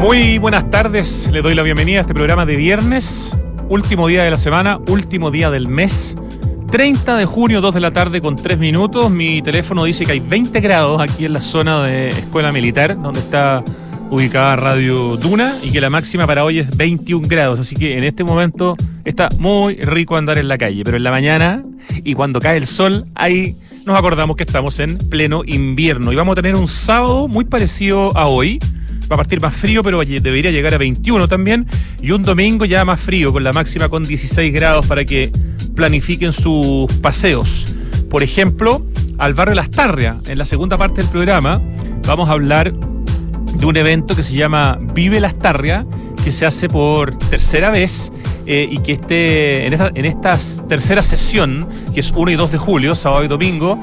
Muy buenas tardes, le doy la bienvenida a este programa de viernes, último día de la semana, último día del mes. 30 de junio, 2 de la tarde con 3 minutos. Mi teléfono dice que hay 20 grados aquí en la zona de Escuela Militar, donde está ubicada Radio Duna, y que la máxima para hoy es 21 grados. Así que en este momento está muy rico andar en la calle. Pero en la mañana y cuando cae el sol, ahí nos acordamos que estamos en pleno invierno. Y vamos a tener un sábado muy parecido a hoy. Va a partir más frío, pero debería llegar a 21 también. Y un domingo ya más frío, con la máxima con 16 grados para que planifiquen sus paseos. Por ejemplo, al barrio Las Tarrias, en la segunda parte del programa, vamos a hablar de un evento que se llama Vive Las Tarrias, que se hace por tercera vez eh, y que esté en esta, en tercera sesión, que es 1 y 2 de julio, sábado y domingo,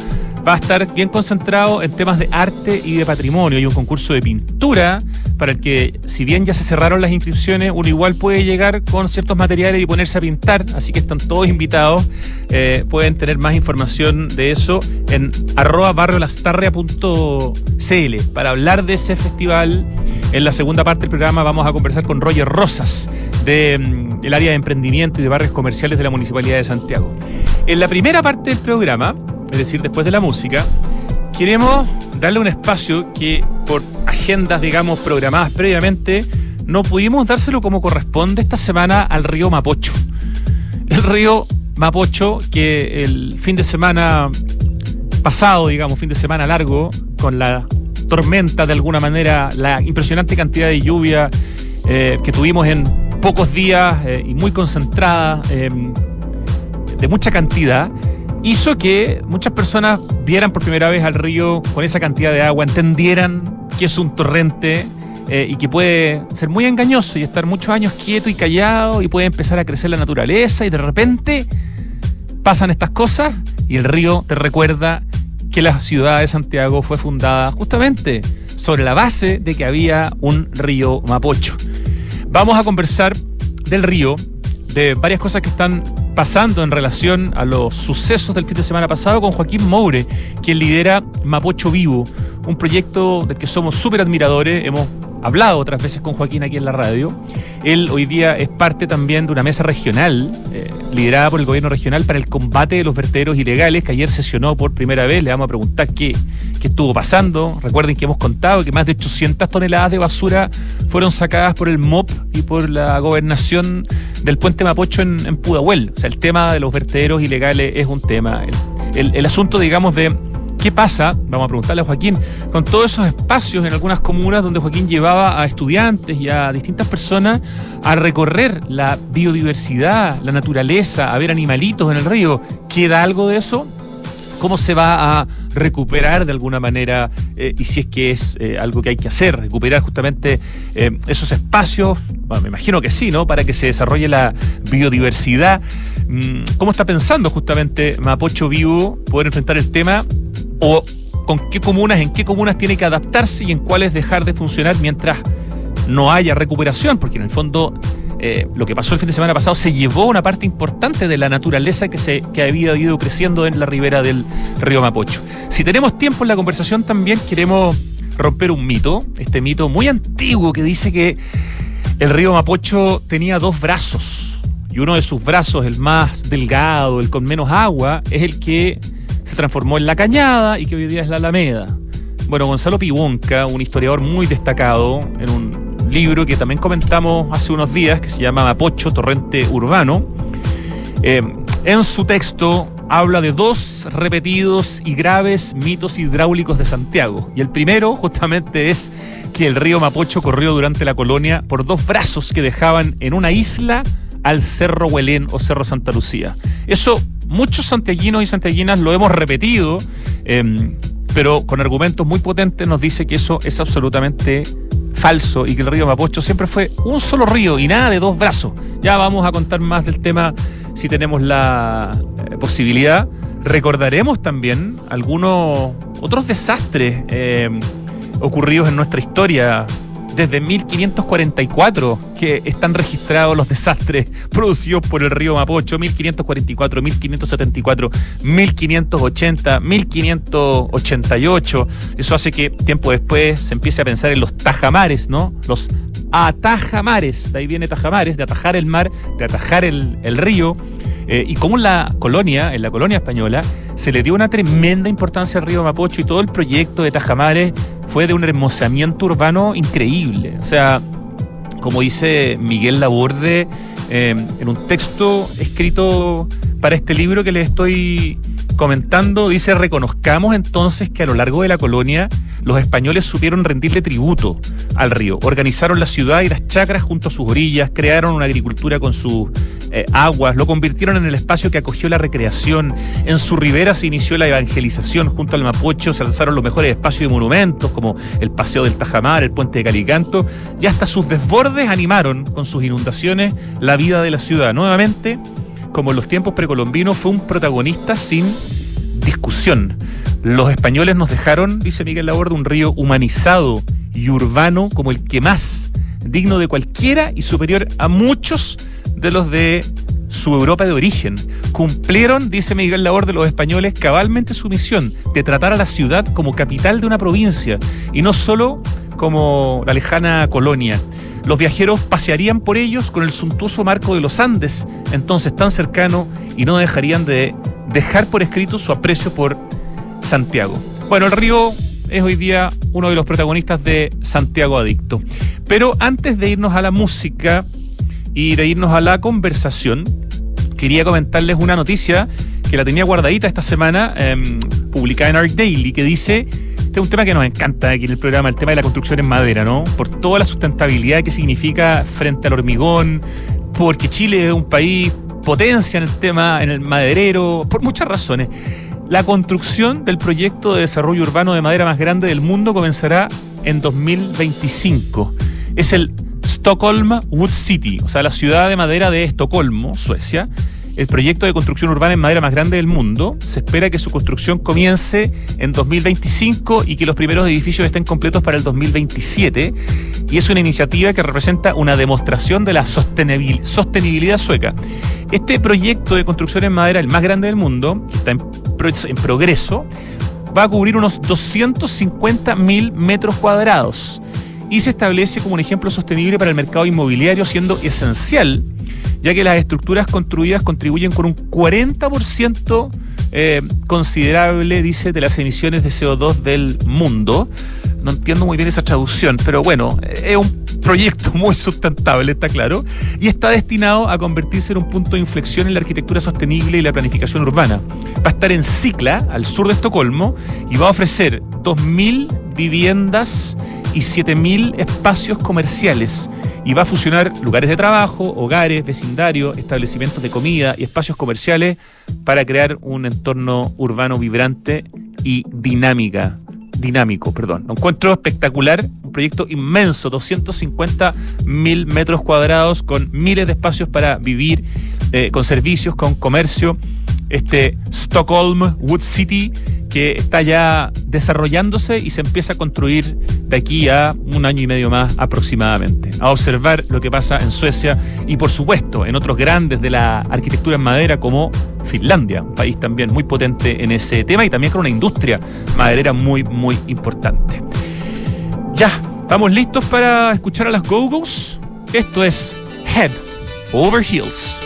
va a estar bien concentrado en temas de arte y de patrimonio. Hay un concurso de pintura para el que, si bien ya se cerraron las inscripciones, uno igual puede llegar con ciertos materiales y ponerse a pintar, así que están todos invitados. Eh, pueden tener más información de eso en arroba para hablar de ese festival. En la segunda parte del programa vamos a conversar con Roger Rosas del mm, área de emprendimiento y de barrios comerciales de la Municipalidad de Santiago. En la primera parte del programa es decir, después de la música, queremos darle un espacio que por agendas, digamos, programadas previamente, no pudimos dárselo como corresponde esta semana al río Mapocho. El río Mapocho que el fin de semana pasado, digamos, fin de semana largo, con la tormenta de alguna manera, la impresionante cantidad de lluvia eh, que tuvimos en pocos días eh, y muy concentrada, eh, de mucha cantidad, hizo que muchas personas vieran por primera vez al río con esa cantidad de agua, entendieran que es un torrente eh, y que puede ser muy engañoso y estar muchos años quieto y callado y puede empezar a crecer la naturaleza y de repente pasan estas cosas y el río te recuerda que la ciudad de Santiago fue fundada justamente sobre la base de que había un río Mapocho. Vamos a conversar del río, de varias cosas que están pasando en relación a los sucesos del fin de semana pasado con Joaquín Moure, quien lidera Mapocho Vivo, un proyecto del que somos súper admiradores. Hemos hablado otras veces con Joaquín aquí en la radio. Él hoy día es parte también de una mesa regional, eh, liderada por el gobierno regional para el combate de los vertederos ilegales, que ayer sesionó por primera vez. Le vamos a preguntar qué, qué estuvo pasando. Recuerden que hemos contado que más de 800 toneladas de basura fueron sacadas por el MOP y por la gobernación del puente Mapocho en, en Pudahuel. O sea, el tema de los vertederos ilegales es un tema. el asunto, digamos, de ¿Qué pasa? Vamos a preguntarle a Joaquín, con todos esos espacios en algunas comunas donde Joaquín llevaba a estudiantes y a distintas personas a recorrer la biodiversidad, la naturaleza, a ver animalitos en el río. ¿Queda algo de eso? ¿Cómo se va a recuperar de alguna manera, eh, y si es que es eh, algo que hay que hacer, recuperar justamente eh, esos espacios, bueno, me imagino que sí, ¿no? Para que se desarrolle la biodiversidad. Mm, ¿Cómo está pensando justamente Mapocho Vivo poder enfrentar el tema o con qué comunas, en qué comunas tiene que adaptarse y en cuáles dejar de funcionar mientras no haya recuperación, porque en el fondo eh, lo que pasó el fin de semana pasado se llevó una parte importante de la naturaleza que, se, que había ido creciendo en la ribera del río Mapocho. Si tenemos tiempo en la conversación también queremos romper un mito, este mito muy antiguo que dice que el río Mapocho tenía dos brazos y uno de sus brazos, el más delgado, el con menos agua, es el que transformó en La Cañada y que hoy día es la Alameda. Bueno, Gonzalo Pibonca, un historiador muy destacado, en un libro que también comentamos hace unos días, que se llama Mapocho, Torrente Urbano, eh, en su texto habla de dos repetidos y graves mitos hidráulicos de Santiago. Y el primero justamente es que el río Mapocho corrió durante la colonia por dos brazos que dejaban en una isla al Cerro Huelén o Cerro Santa Lucía. Eso muchos santiaguinos y santiaguinas lo hemos repetido, em, pero con argumentos muy potentes nos dice que eso es absolutamente falso y que el río Mapocho siempre fue un solo río y nada de dos brazos. Ya vamos a contar más del tema si tenemos la eh, posibilidad. Recordaremos también algunos otros desastres em, ocurridos en nuestra historia desde 1544 que están registrados los desastres producidos por el río Mapocho, 1544, 1574, 1580, 1588. Eso hace que tiempo después se empiece a pensar en los tajamares, ¿no? Los atajamares, de ahí viene tajamares, de atajar el mar, de atajar el, río, eh, y como en la colonia, en la colonia española, se le dio una tremenda importancia al río Mapocho y todo el proyecto de Tajamares fue de un hermosamiento urbano increíble. O sea, como dice Miguel Laborde eh, en un texto escrito para este libro que le estoy comentando, dice, reconozcamos entonces que a lo largo de la colonia los españoles supieron rendirle tributo al río. Organizaron la ciudad y las chacras junto a sus orillas, crearon una agricultura con sus eh, aguas, lo convirtieron en el espacio que acogió la recreación. En su ribera se inició la evangelización. Junto al Mapocho se alzaron los mejores espacios y monumentos como el Paseo del Tajamar, el Puente de Calicanto, y hasta sus desbordes animaron con sus inundaciones la vida de la ciudad. Nuevamente, como en los tiempos precolombinos, fue un protagonista sin discusión. Los españoles nos dejaron, dice Miguel Laborde, un río humanizado y urbano como el que más, digno de cualquiera y superior a muchos de los de su Europa de origen. Cumplieron, dice Miguel Laborde, los españoles cabalmente su misión de tratar a la ciudad como capital de una provincia y no solo como la lejana colonia. Los viajeros pasearían por ellos con el suntuoso marco de los Andes, entonces tan cercano, y no dejarían de dejar por escrito su aprecio por Santiago. Bueno, el río es hoy día uno de los protagonistas de Santiago Adicto. Pero antes de irnos a la música y de irnos a la conversación, quería comentarles una noticia que la tenía guardadita esta semana, em, publicada en Arc Daily, que dice, este es un tema que nos encanta aquí en el programa, el tema de la construcción en madera, ¿no? Por toda la sustentabilidad que significa frente al hormigón, porque Chile es un país potencia en el tema, en el maderero, por muchas razones. La construcción del proyecto de desarrollo urbano de madera más grande del mundo comenzará en 2025. Es el Stockholm Wood City, o sea, la ciudad de madera de Estocolmo, Suecia, el proyecto de construcción urbana en madera más grande del mundo. Se espera que su construcción comience en 2025 y que los primeros edificios estén completos para el 2027. Y es una iniciativa que representa una demostración de la sostenibilidad sueca. Este proyecto de construcción en madera, el más grande del mundo, que está en, en progreso, va a cubrir unos 250 mil metros cuadrados y se establece como un ejemplo sostenible para el mercado inmobiliario, siendo esencial ya que las estructuras construidas contribuyen con un 40% eh, considerable, dice, de las emisiones de CO2 del mundo. No entiendo muy bien esa traducción, pero bueno, es un proyecto muy sustentable, está claro, y está destinado a convertirse en un punto de inflexión en la arquitectura sostenible y la planificación urbana. Va a estar en Cicla, al sur de Estocolmo, y va a ofrecer 2.000 viviendas y 7.000 espacios comerciales y va a fusionar lugares de trabajo, hogares, vecindario, establecimientos de comida y espacios comerciales para crear un entorno urbano vibrante y dinámica, dinámico, perdón. Lo encuentro espectacular, un proyecto inmenso, 250 mil metros cuadrados con miles de espacios para vivir, eh, con servicios, con comercio. Este Stockholm Wood City que está ya desarrollándose y se empieza a construir de aquí a un año y medio más aproximadamente. A observar lo que pasa en Suecia y por supuesto en otros grandes de la arquitectura en madera como Finlandia, un país también muy potente en ese tema y también con una industria maderera muy, muy importante. Ya, ¿estamos listos para escuchar a las Go-Go's? Esto es Head Over Heels.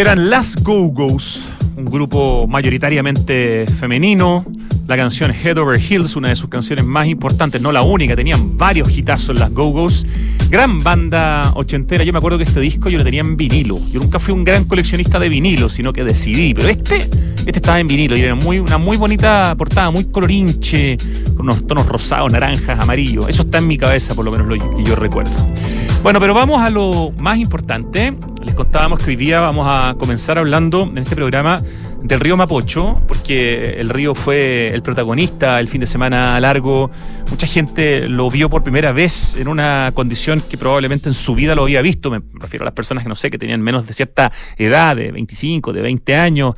Eran las Go-Go's, un grupo mayoritariamente femenino. La canción Head Over Heels, una de sus canciones más importantes, no la única, tenían varios hitazos las Go-Go's. Gran banda ochentera, yo me acuerdo que este disco yo lo tenía en vinilo. Yo nunca fui un gran coleccionista de vinilo, sino que decidí, pero este, este estaba en vinilo y era muy, una muy bonita portada, muy colorinche, con unos tonos rosados, naranjas, amarillos. Eso está en mi cabeza, por lo menos lo que yo recuerdo. Bueno, pero vamos a lo más importante. Contábamos que hoy día vamos a comenzar hablando en este programa del río Mapocho, porque el río fue el protagonista el fin de semana largo. Mucha gente lo vio por primera vez en una condición que probablemente en su vida lo había visto. Me refiero a las personas que no sé, que tenían menos de cierta edad, de 25, de 20 años.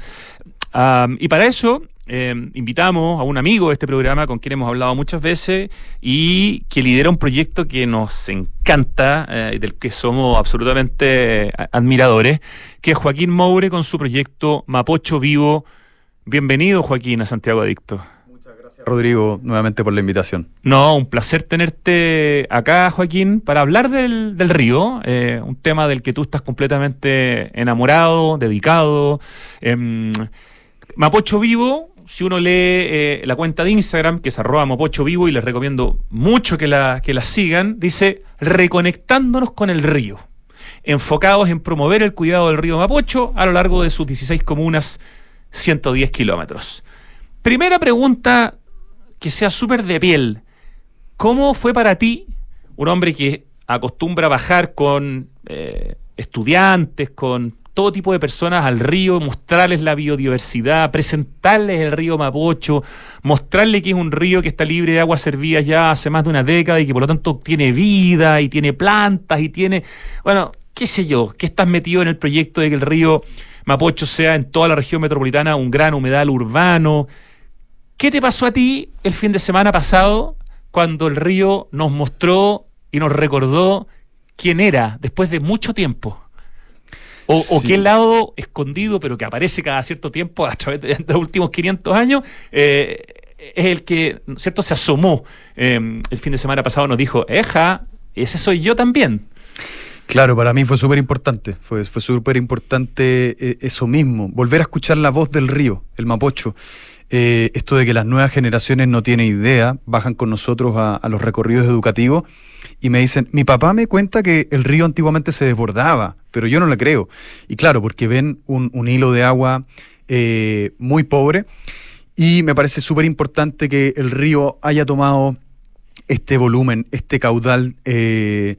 y para eso Em, invitamos a un amigo de este programa con quien hemos hablado muchas veces y que lidera un proyecto que nos encanta y eh, del que somos absolutamente eh, admiradores, que es Joaquín Moure con su proyecto Mapocho Vivo. Bienvenido, Joaquín, a Santiago Adicto. Muchas gracias, Rodrigo, nuevamente por la invitación. No, un placer tenerte acá, Joaquín, para hablar del, río, eh, un tema del que tú estás completamente enamorado, dedicado. Em, Mapocho Vivo si uno lee eh, la cuenta de Instagram, que es arroba mopocho vivo, y les recomiendo mucho que la, que la sigan, dice reconectándonos con el río, enfocados en promover el cuidado del río Mapocho a lo largo de sus 16 comunas, 110 kilómetros. Primera pregunta que sea súper de piel. ¿Cómo fue para ti, un hombre que acostumbra a bajar con eh, estudiantes, con todo tipo de personas al río, mostrarles la biodiversidad, presentarles el río Mapocho, mostrarles que es un río que está libre de aguas servidas ya hace más de una década y que por lo tanto tiene vida y tiene plantas y tiene, bueno, qué sé yo, que estás metido en el proyecto de que el río Mapocho sea en toda la región metropolitana un gran humedal urbano. ¿Qué te pasó a ti el fin de semana pasado cuando el río nos mostró y nos recordó quién era después de mucho tiempo? O, qué lado escondido, pero que aparece cada cierto tiempo a través de, los últimos 500 años, eh, es el que, ¿cierto?, se asomó em, el fin de semana pasado, nos dijo, eja, ese soy yo también. Claro, para mí fue súper importante, fue, fue súper importante eh, eso mismo, volver a escuchar la voz del río, el mapocho. Eh, esto de que las nuevas generaciones no tienen idea, bajan con nosotros a, a los recorridos educativos y me dicen, mi papá me cuenta que el río antiguamente se desbordaba, pero yo no le creo. Y claro, porque ven un, hilo de agua eh, muy pobre y me parece súper importante que el río haya tomado este volumen, este caudal eh,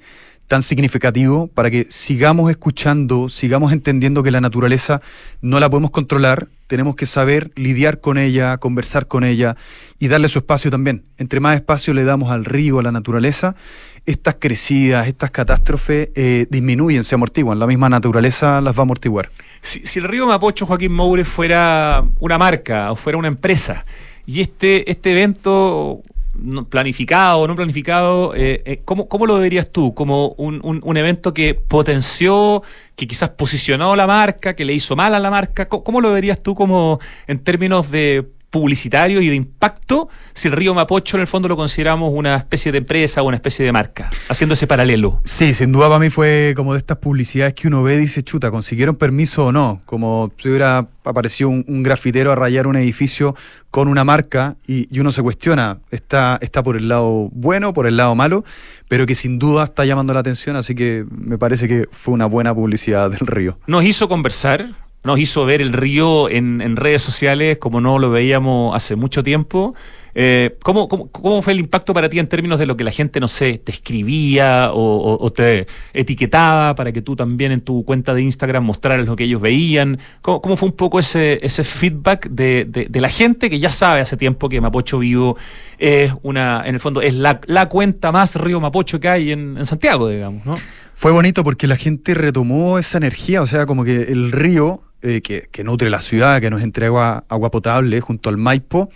tan significativo para que sigamos escuchando, sigamos entendiendo que la naturaleza no la podemos controlar, tenemos que saber lidiar con ella, conversar con ella y darle su espacio también. Entre más espacio le damos al río, a la naturaleza, estas crecidas, estas catástrofes eh, disminuyen, se amortiguan. La misma naturaleza las va a amortiguar. Si, el río Mapocho, Joaquín Moure, fuera una marca o fuera una empresa, y este, este evento planificado o no planificado, eh, eh, ¿cómo, lo verías tú? ¿Como un, un, evento que potenció, que quizás posicionó la marca, que le hizo mal a la marca? ¿Cómo, lo verías tú como en términos de publicitario y de impacto si el río Mapocho en el fondo lo consideramos una especie de empresa o una especie de marca, haciendo ese paralelo. Sí, sin duda para mí fue como de estas publicidades que uno ve y dice, chuta, ¿consiguieron permiso o no? Como si hubiera aparecido un, grafitero a rayar un edificio con una marca y, uno se cuestiona, está, está por el lado bueno, por el lado malo, pero que sin duda está llamando la atención, así que me parece que fue una buena publicidad del río. Nos hizo conversar nos hizo ver el río en, redes sociales como no lo veíamos hace mucho tiempo. Eh, ¿cómo, fue el impacto para ti en términos de lo que la gente, no sé, te escribía o, te etiquetaba para que tú también en tu cuenta de Instagram mostraras lo que ellos veían? ¿Cómo, fue un poco ese, ese feedback de, la gente que ya sabe hace tiempo que Mapocho Vivo es una, en el fondo, es la, cuenta más río Mapocho que hay en, en Santiago, digamos, ¿no? Fue bonito porque la gente retomó esa energía, o sea, como que el río eh, que, nutre la ciudad, que nos entrega agua potable junto al Maipo,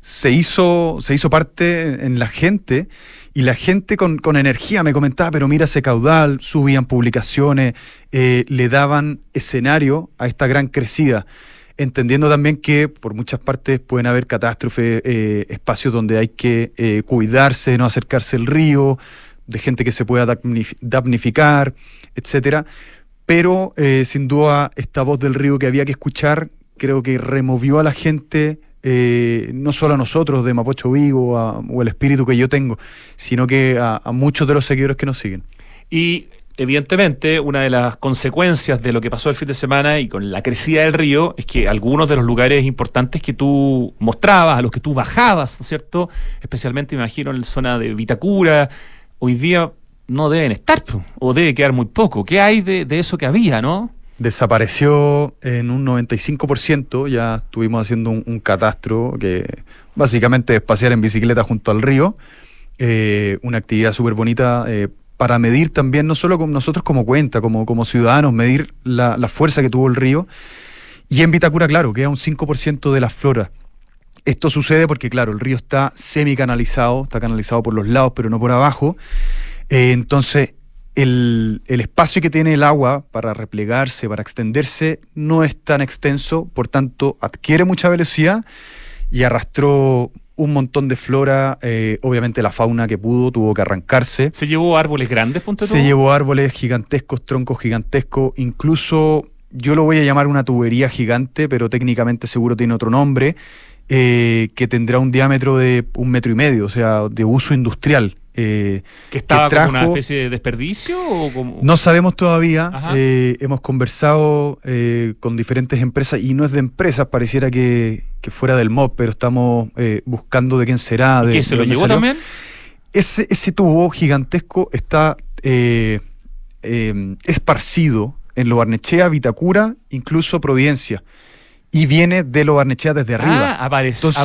se hizo, se hizo parte en la gente y la gente con, energía me comentaba, pero mira ese caudal, subían publicaciones, eh, le daban escenario a esta gran crecida, entendiendo también que por muchas partes pueden haber catástrofes, eh, espacios donde hay que cuidarse, no acercarse al río, de gente que se pueda damnificar, etcétera pero eh, sin duda esta voz del río que había que escuchar creo que removió a la gente, eh, no solo a nosotros de Mapocho Vigo o el espíritu que yo tengo, sino que a, muchos de los seguidores que nos siguen. Y evidentemente, una de las consecuencias de lo que pasó el fin de semana y con la crecida del río es que algunos de los lugares importantes que tú mostrabas, a los que tú bajabas, ¿no es cierto? Especialmente, me imagino, en la zona de Vitacura, hoy día no deben estar, o debe quedar muy poco. ¿Qué hay de, de eso que había, no? desapareció en un 95%, ya estuvimos haciendo un, catastro que básicamente es pasear en bicicleta junto al río, eh, una actividad súper bonita eh, para medir también, no solo con nosotros como cuenta, como, como ciudadanos, medir la, fuerza que tuvo el río. Y en Vitacura, claro, queda un 5% de la flora. Esto sucede porque, claro, el río está semi-canalizado, está canalizado por los lados, pero no por abajo. Eh, entonces, el, espacio que tiene el agua para replegarse, para extenderse, no es tan extenso, por tanto adquiere mucha velocidad y arrastró un montón de flora, eh, obviamente la fauna que pudo tuvo que arrancarse. ¿Se llevó árboles grandes, Se llevó árboles gigantescos, troncos gigantescos, incluso yo lo voy a llamar una tubería gigante, pero técnicamente seguro tiene otro nombre, eh, que tendrá un diámetro de un metro y medio, o sea, de uso industrial. Eh, ¿Que estaba como una especie de desperdicio? No sabemos todavía. Eh, hemos conversado eh, con diferentes empresas y no es de empresas, pareciera que, fuera del MOB, pero estamos buscando de quién será. De, se lo llevó también? Ese, ese tubo gigantesco está esparcido en Lo Barnechea, Vitacura, incluso Providencia y viene de lo Barnechea desde arriba. Ah,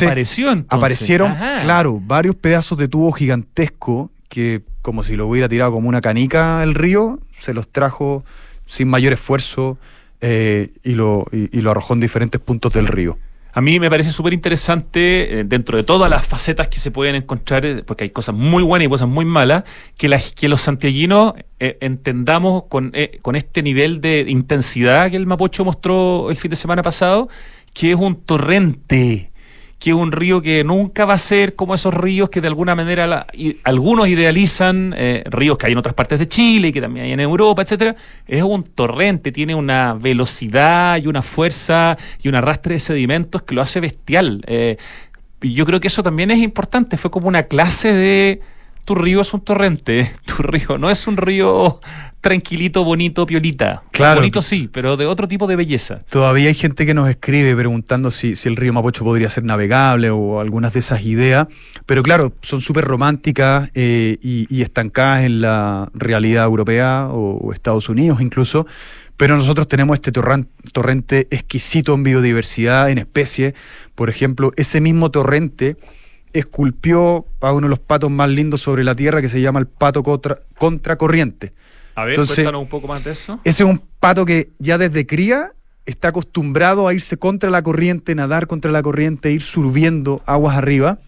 apareció entonces. Aparecieron, claro, varios pedazos de tubo gigantesco que, como si lo hubiera tirado como una canica el río, se los trajo sin mayor esfuerzo eh, y, lo, y lo arrojó en diferentes puntos del río. A mí me parece súper interesante, eh, dentro de todas las facetas que se pueden encontrar, eh, porque hay cosas muy buenas y cosas muy malas, que, que los santiaguinos eh, entendamos con, con este nivel de intensidad que el Mapocho mostró el fin de semana pasado, que es un torrente que es un río que nunca va a ser como esos ríos que de alguna manera algunos idealizan, eh, ríos que hay en otras partes de Chile y que también hay en Europa, etcétera. Es un torrente, tiene una velocidad y una fuerza y un arrastre de sedimentos que lo hace bestial. Eh, yo creo que eso también es importante, fue como una clase de tu río es un torrente, tu río no es un río tranquilito, bonito, piolita. Claro. Bonito sí, pero de otro tipo de belleza. Todavía hay gente que nos escribe preguntando si, el río Mapocho podría ser navegable o algunas de esas ideas, pero claro, son súper románticas eh, y, estancadas en la realidad europea o, Estados Unidos incluso. Pero nosotros tenemos este torrente exquisito en biodiversidad, en especies. Por ejemplo, ese mismo torrente esculpió a uno de los patos más lindos sobre la tierra que se llama el pato contra, contracorriente. A ver, cuéntanos un poco más de eso. Ese es un pato que ya desde cría está acostumbrado a irse contra la corriente, nadar contra la corriente, ir subiendo aguas arriba.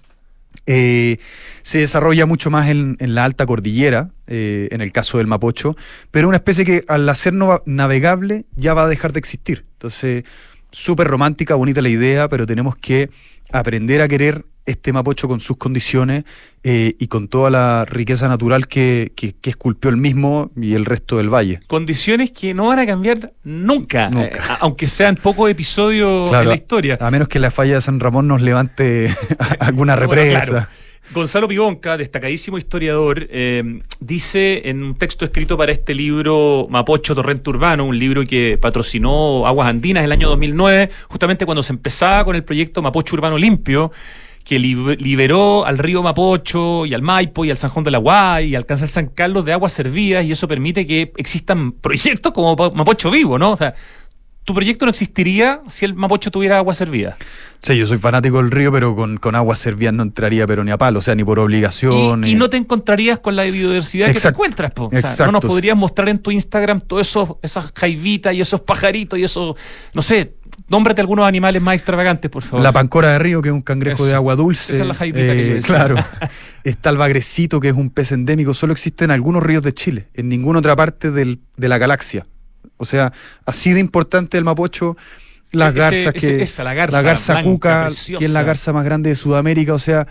Eh, se desarrolla mucho más en, la alta cordillera, eh, en el caso del Mapocho, pero una especie que al hacer navegable ya va a dejar de existir. Entonces, súper romántica, bonita la idea, pero tenemos que aprender a querer este Mapocho con sus condiciones eh, y con toda la riqueza natural que, que, esculpió el mismo y el resto del valle. Condiciones que no van a cambiar nunca, eh, aunque sean pocos episodios en la historia. A menos que la falla de San Ramón nos levante alguna represa. Gonzalo Pibonca, destacadísimo historiador, eh, dice en un texto escrito para este libro Mapocho Torrente Urbano, un libro que patrocinó Aguas Andinas el año 2009, justamente cuando se empezaba con el proyecto Mapocho Urbano Limpio, que liberó al río Mapocho y al Maipo y al San Juan de la Guay y alcanza el San Carlos de aguas servidas y eso permite que existan proyectos como Mapocho Vivo, ¿no? O sea, tu proyecto no existiría si el Mapocho tuviera agua servida. Sí, yo soy fanático del río, pero con, con agua servida no entraría pero ni a palo, o sea, ni por obligación. Y, no te encontrarías con la biodiversidad que te encuentras, po. O sea, no nos podrías mostrar en tu Instagram todas esas jaivitas y esos pajaritos y eso, no sé, Nómbrate algunos animales más extravagantes, por favor. La pancora de río, que es un cangrejo de agua dulce. Esa es la que yo eh, Claro. Está el bagrecito, que es un pez endémico. Solo existe en algunos ríos de Chile, en ninguna otra parte de la galaxia. O sea, así de importante el mapocho. Las garzas que. la garza, cuca, que es la garza más grande de Sudamérica. O sea,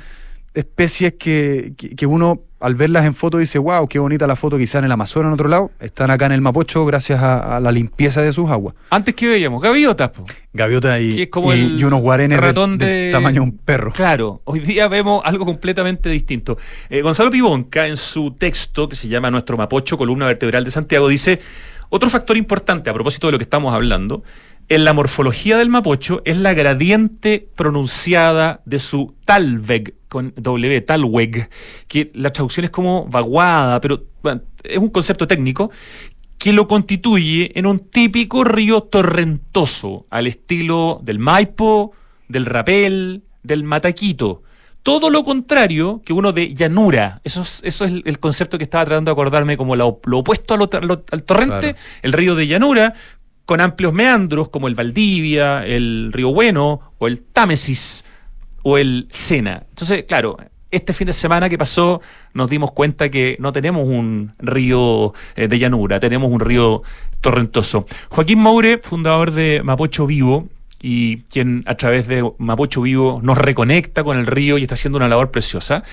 especies que, que, uno al verlas en foto dice, wow, qué bonita la foto, quizás en el Amazonas en otro lado, están acá en el Mapocho gracias a, la limpieza de sus aguas. Antes que veíamos, gaviotas. Gaviotas y, y, unos guarenes de, tamaño de un perro. Claro, hoy día vemos algo completamente distinto. Eh, Gonzalo Pibonca, en su texto que se llama Nuestro Mapocho, columna vertebral de Santiago, dice, otro factor importante a propósito de lo que estamos hablando en la morfología del mapocho es la gradiente pronunciada de su talweg, con W, talweg, que la traducción es como vaguada, pero es un concepto técnico que lo constituye en un típico río torrentoso, al estilo del Maipo, del Rapel, del Mataquito. Todo lo contrario que uno de llanura. Eso es, eso es el concepto que estaba tratando de acordarme como lo, opuesto al torrente, el río de llanura, con amplios meandros como el Valdivia, el Río Bueno o el Támesis o el Sena. Entonces, claro, este fin de semana que pasó nos dimos cuenta que no tenemos un río eh, de llanura, tenemos un río torrentoso. Joaquín Moure, fundador de Mapocho Vivo, y quien a través de Mapocho Vivo nos reconecta con el río y está haciendo una labor preciosa.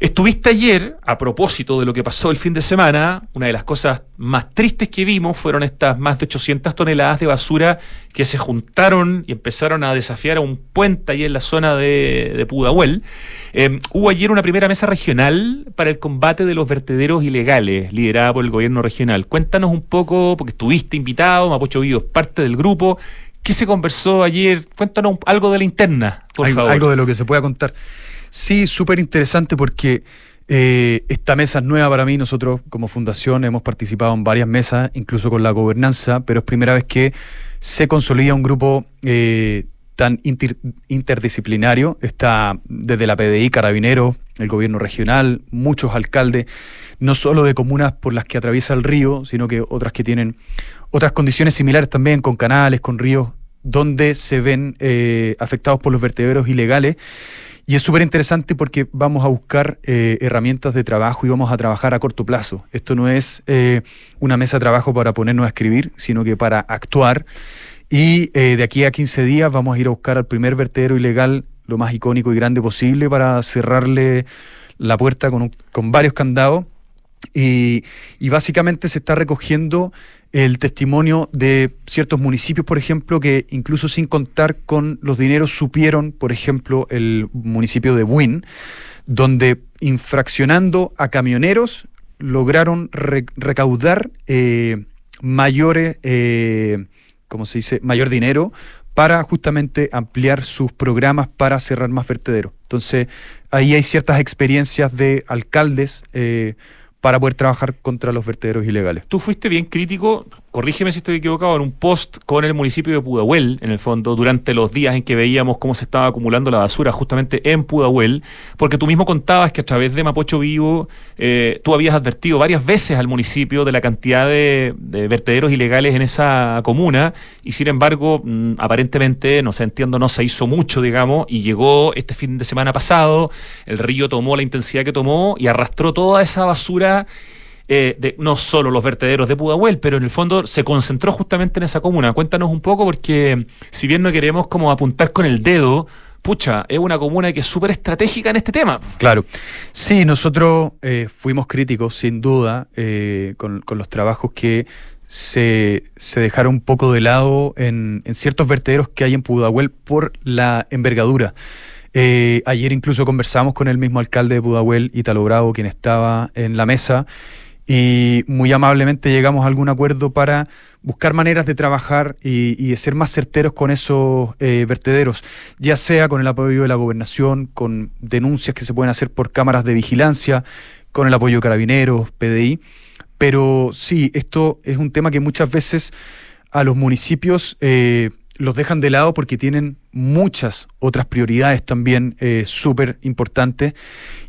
Estuviste ayer, a propósito de lo que pasó el fin de semana, una de las cosas más tristes que vimos fueron estas más de 800 toneladas de basura que se juntaron y empezaron a desafiar a un puente ahí en la zona de, Pudahuel. Em, hubo ayer una primera mesa regional para el combate de los vertederos ilegales, liderada por el gobierno regional. Cuéntanos un poco, porque estuviste invitado, Mapocho Vivo es parte del grupo. ¿Qué se conversó ayer? Cuéntanos algo de la interna, por algo, favor. Algo de lo que se pueda contar. Sí, súper interesante porque eh, esta mesa es nueva para mí. Nosotros como fundación hemos participado en varias mesas, incluso con la gobernanza, pero es primera vez que se consolida un grupo eh, tan interdisciplinario. Está desde la PDI, Carabineros, el gobierno regional, muchos alcaldes, no solo de comunas por las que atraviesa el río, sino que otras que tienen otras condiciones similares también, con canales, con ríos, donde se ven eh, afectados por los vertederos ilegales. Y es súper interesante porque vamos a buscar eh, herramientas de trabajo y vamos a trabajar a corto plazo. Esto no es eh, una mesa de trabajo para ponernos a escribir, sino que para actuar. Y de aquí a 15 días vamos a ir a buscar al primer vertedero ilegal lo más icónico y grande posible para cerrarle la puerta con, con varios candados. Y, y básicamente se está recogiendo el testimonio de ciertos municipios, por ejemplo, que incluso sin contar con los dineros supieron, por ejemplo, el municipio de Buin, donde infraccionando a camioneros lograron recaudar eh, mayores, eh, ¿cómo se dice?, mayor dinero para justamente ampliar sus programas para cerrar más vertederos. Entonces, ahí hay ciertas experiencias de alcaldes. Eh, para poder trabajar contra los vertederos ilegales. Tú fuiste bien crítico, corrígeme si estoy equivocado, en un post con el municipio de Pudahuel, en el fondo, durante los días en que veíamos cómo se estaba acumulando la basura justamente en Pudahuel, porque tú mismo contabas que a través de Mapocho Vivo eh, tú habías advertido varias veces al municipio de la cantidad de, vertederos ilegales en esa comuna, y sin embargo, mm, aparentemente, no sé, entiendo, no se hizo mucho, digamos, y llegó este fin de semana pasado, el río tomó la intensidad que tomó y arrastró toda esa basura eh, de no solo los vertederos de Pudahuel, pero en el fondo se concentró justamente en esa comuna. Cuéntanos un poco, porque si bien no queremos como apuntar con el dedo, pucha, es una comuna que es súper estratégica en este tema. Claro. Sí, nosotros eh, fuimos críticos, sin duda, eh, con, los trabajos que se, se, dejaron un poco de lado en, ciertos vertederos que hay en Pudahuel por la envergadura. ayer incluso conversamos con el mismo alcalde de Pudahuel, Italo Bravo, quien estaba en la mesa, y muy amablemente llegamos a algún acuerdo para buscar maneras de trabajar y, de ser más certeros con esos eh, vertederos, ya sea con el apoyo de la gobernación, con denuncias que se pueden hacer por cámaras de vigilancia, con el apoyo de carabineros, PDI. Pero sí, esto es un tema que muchas veces a los municipios eh, los dejan de lado porque tienen muchas otras prioridades también eh, súper importantes.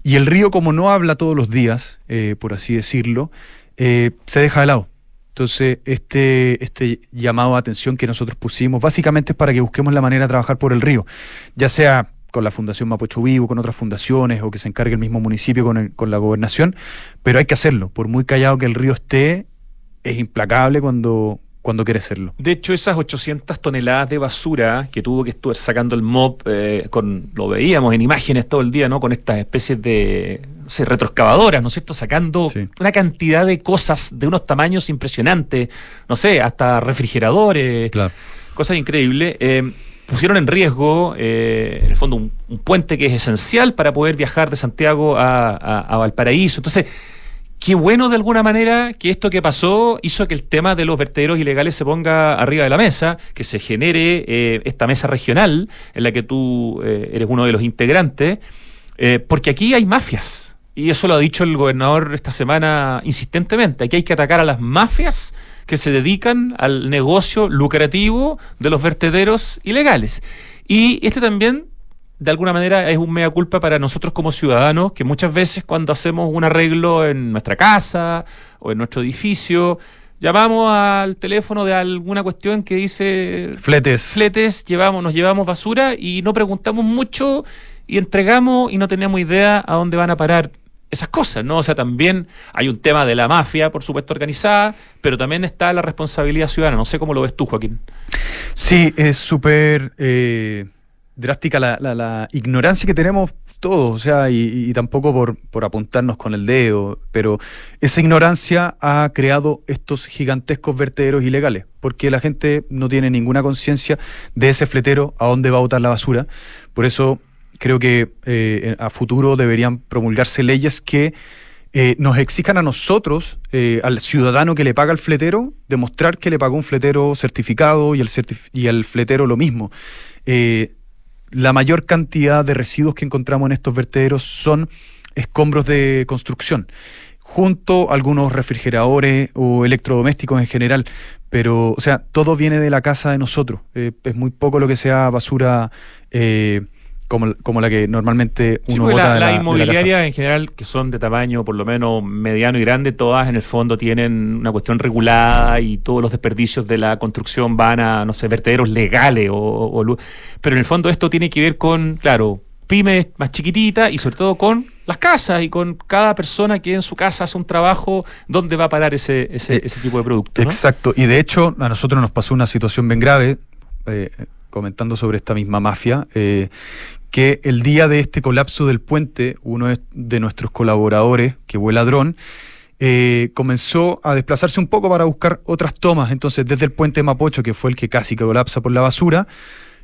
Y el río, como no habla todos los días, eh, por así decirlo, eh, se deja de lado. Entonces, este, este llamado a atención que nosotros pusimos, básicamente es para que busquemos la manera de trabajar por el río, ya sea con la Fundación Mapocho Vivo, con otras fundaciones, o que se encargue el mismo municipio con, con la gobernación, pero hay que hacerlo. Por muy callado que el río esté, es implacable cuando cuando quiere serlo. De hecho, esas 800 toneladas de basura que tuvo que estar sacando el MOP, eh, con, lo veíamos en imágenes todo el día, ¿no? Con estas especies de no retroexcavadoras, ¿no es cierto? Sacando una cantidad de cosas de unos tamaños impresionantes, no sé, hasta refrigeradores, cosas increíbles. Eh, pusieron en riesgo, eh, en el fondo, un, puente que es esencial para poder viajar de Santiago a, a Valparaíso. Entonces, qué bueno de alguna manera que esto que pasó hizo que el tema de los vertederos ilegales se ponga arriba de la mesa, que se genere eh, esta mesa regional en la que tú eh, eres uno de los integrantes, eh, porque aquí hay mafias. Y eso lo ha dicho el gobernador esta semana insistentemente. Aquí hay que atacar a las mafias que se dedican al negocio lucrativo de los vertederos ilegales. Y este también de alguna manera es un mea culpa para nosotros como ciudadanos, que muchas veces cuando hacemos un arreglo en nuestra casa o en nuestro edificio, llamamos al teléfono de alguna cuestión que dice fletes. Fletes, llevamos, nos llevamos basura y no preguntamos mucho y entregamos y no tenemos idea a dónde van a parar esas cosas, ¿no? O sea, también hay un tema de la mafia, por supuesto, organizada, pero también está la responsabilidad ciudadana. No sé cómo lo ves tú, Joaquín. Sí, es súper... Eh, drástica la, ignorancia que tenemos todos, o sea, y, tampoco por, por, apuntarnos con el dedo, pero esa ignorancia ha creado estos gigantescos vertederos ilegales, porque la gente no tiene ninguna conciencia de ese fletero, a dónde va a botar la basura. Por eso creo que eh, a futuro deberían promulgarse leyes que eh, nos exijan a nosotros, eh, al ciudadano que le paga el fletero, demostrar que le pagó un fletero certificado y el, y el fletero lo mismo la mayor cantidad de residuos que encontramos en estos vertederos son escombros de construcción, junto a algunos refrigeradores o electrodomésticos en general. Pero, o sea, todo viene de la casa de nosotros. Eh, es muy poco lo que sea basura eh, como, la que normalmente uno sí, la, la, inmobiliaria en general, que son de tamaño por lo menos mediano y grande, todas en el fondo tienen una cuestión regulada y todos los desperdicios de la construcción van a, no sé, vertederos legales. O, pero en el fondo esto tiene que ver con, claro, pymes más chiquititas y sobre todo con las casas y con cada persona que en su casa hace un trabajo, ¿dónde va a parar ese, ese, eh, tipo de producto? Exacto, y de hecho a nosotros nos pasó una situación bien grave. Eh, comentando sobre esta misma mafia, eh, que el día de este colapso del puente, uno de nuestros colaboradores, que vuela dron, eh, comenzó a desplazarse un poco para buscar otras tomas. Entonces, desde el puente Mapocho, que fue el que casi colapsa por la basura,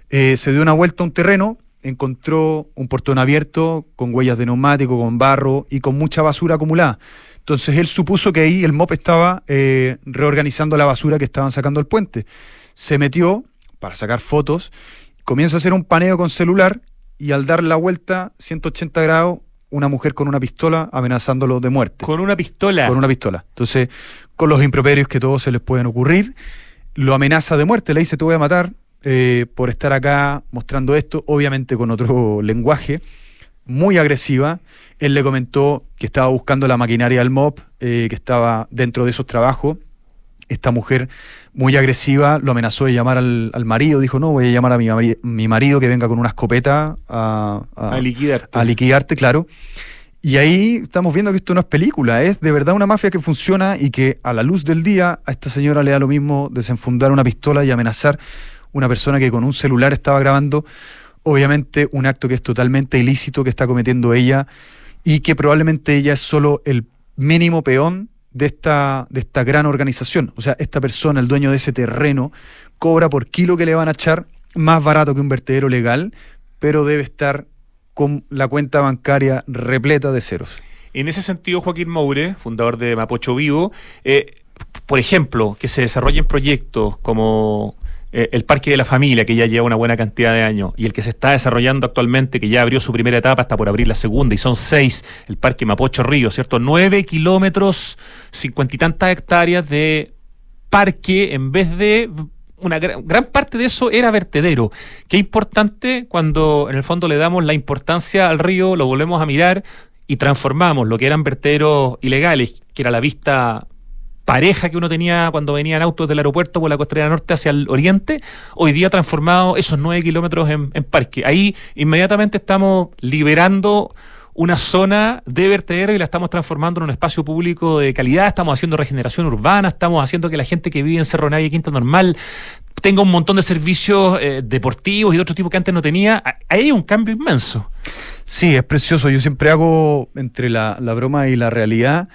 eh, se dio una vuelta a un terreno, encontró un portón abierto con huellas de neumático, con barro y con mucha basura acumulada. Entonces él supuso que ahí el MOP estaba eh, reorganizando la basura que estaban sacando del puente. Se metió para sacar fotos, comienza a hacer un paneo con celular y al dar la vuelta 180 grados, una mujer con una pistola amenazándolo de muerte. ¿Con una pistola? Con una pistola. Entonces, con los improperios que todos se les pueden ocurrir, lo amenaza de muerte, le dice te voy a matar eh, por estar acá mostrando esto, obviamente con otro lenguaje, muy agresiva. Él le comentó que estaba buscando la maquinaria del MOP, eh, que estaba dentro de esos trabajos. Esta mujer muy agresiva, lo amenazó de llamar al, marido, dijo, no, voy a llamar a mi, mi marido que venga con una escopeta a, a, liquidarte. A liquidarte, claro. Y ahí estamos viendo que esto no es película, es de verdad una mafia que funciona y que a la luz del día a esta señora le da lo mismo desenfundar una pistola y amenazar una persona que con un celular estaba grabando, obviamente un acto que es totalmente ilícito que está cometiendo ella y que probablemente ella es solo el mínimo peón de esta, de esta gran organización. O sea, esta persona, el dueño de ese terreno, cobra por kilo que le van a echar más barato que un vertedero legal, pero debe estar con la cuenta bancaria repleta de ceros. En ese sentido, Joaquín Moure, fundador de Mapocho Vivo, eh, por ejemplo, que se desarrollen proyectos como eh, el Parque de la Familia, que ya lleva una buena cantidad de años, y el que se está desarrollando actualmente, que ya abrió su primera etapa, está por abrir la segunda, y son seis, el Parque Mapocho Río, ¿cierto? Nueve kilómetros, cincuenta y tantas hectáreas de parque, en vez de una gran, gran, parte de eso era vertedero. Qué importante cuando en el fondo le damos la importancia al río, lo volvemos a mirar y transformamos lo que eran vertederos ilegales, que era la vista pareja que uno tenía cuando venían autos del aeropuerto por la costera norte hacia el oriente, hoy día transformado esos nueve kilómetros en, parque. Ahí inmediatamente estamos liberando una zona de vertedero y la estamos transformando en un espacio público de calidad, estamos haciendo regeneración urbana, estamos haciendo que la gente que vive en Cerro Navia y Quinta Normal tenga un montón de servicios eh, deportivos y de otro tipo que antes no tenía. Ahí hay un cambio inmenso. Sí, es precioso. Yo siempre hago entre la, la broma y la realidad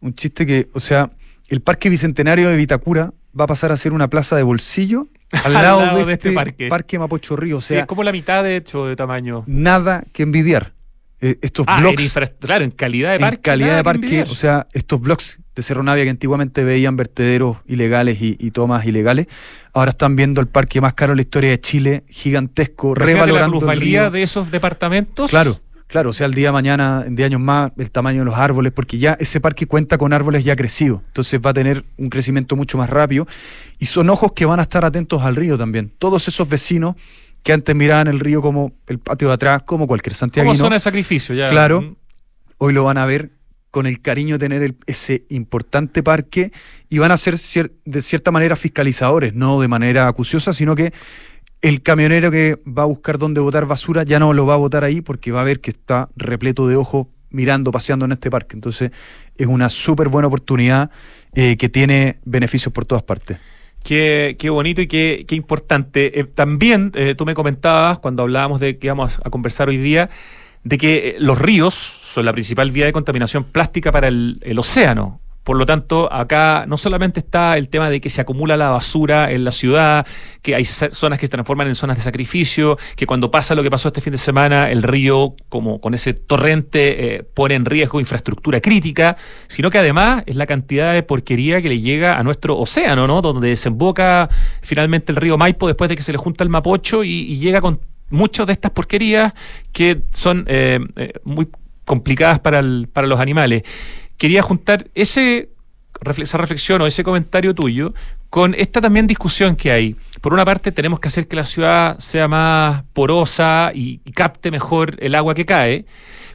un chiste que, o sea, el Parque Bicentenario de Vitacura va a pasar a ser una plaza de bolsillo al lado, de, este, parque. parque Mapocho Río. O sea, es como la mitad de hecho de tamaño. Nada que envidiar. Eh, estos ah, blogs. claro, en calidad de parque. En calidad de parque, o sea, estos blogs de Cerro Navia que antiguamente veían vertederos ilegales y, tomas ilegales, ahora están viendo el parque más caro de la historia de Chile, gigantesco, revalorando. la plusvalía de esos departamentos? Claro. Claro, o sea, el día de mañana, en 10 años más, el tamaño de los árboles, porque ya ese parque cuenta con árboles ya crecidos, entonces va a tener un crecimiento mucho más rápido y son ojos que van a estar atentos al río también. Todos esos vecinos que antes miraban el río como el patio de atrás, como cualquier santiaguino. Como zona de sacrificio, ya. Claro, mm. hoy lo van a ver con el cariño de tener ese importante parque y van a ser de cierta manera fiscalizadores, no de manera acuciosa, sino que el camionero que va a buscar dónde botar basura ya no lo va a botar ahí porque va a ver que está repleto de ojos mirando, paseando en este parque. Entonces es una súper buena oportunidad eh, que tiene beneficios por todas partes. Qué, qué bonito y qué, qué importante. Eh, también eh, tú me comentabas cuando hablábamos de que íbamos a conversar hoy día, de que los ríos son la principal vía de contaminación plástica para el, el océano. Por lo tanto, acá no solamente está el tema de que se acumula la basura en la ciudad, que hay zonas que se transforman en zonas de sacrificio, que cuando pasa lo que pasó este fin de semana, el río, como con ese torrente, eh, pone en riesgo infraestructura crítica, sino que además es la cantidad de porquería que le llega a nuestro océano, ¿no? Donde desemboca finalmente el río Maipo después de que se le junta el Mapocho y, llega con muchas de estas porquerías que son eh, eh, muy complicadas para, para los animales quería juntar ese, esa reflexión o ese comentario tuyo con esta también discusión que hay. Por una parte, tenemos que hacer que la ciudad sea más porosa y, capte mejor el agua que cae.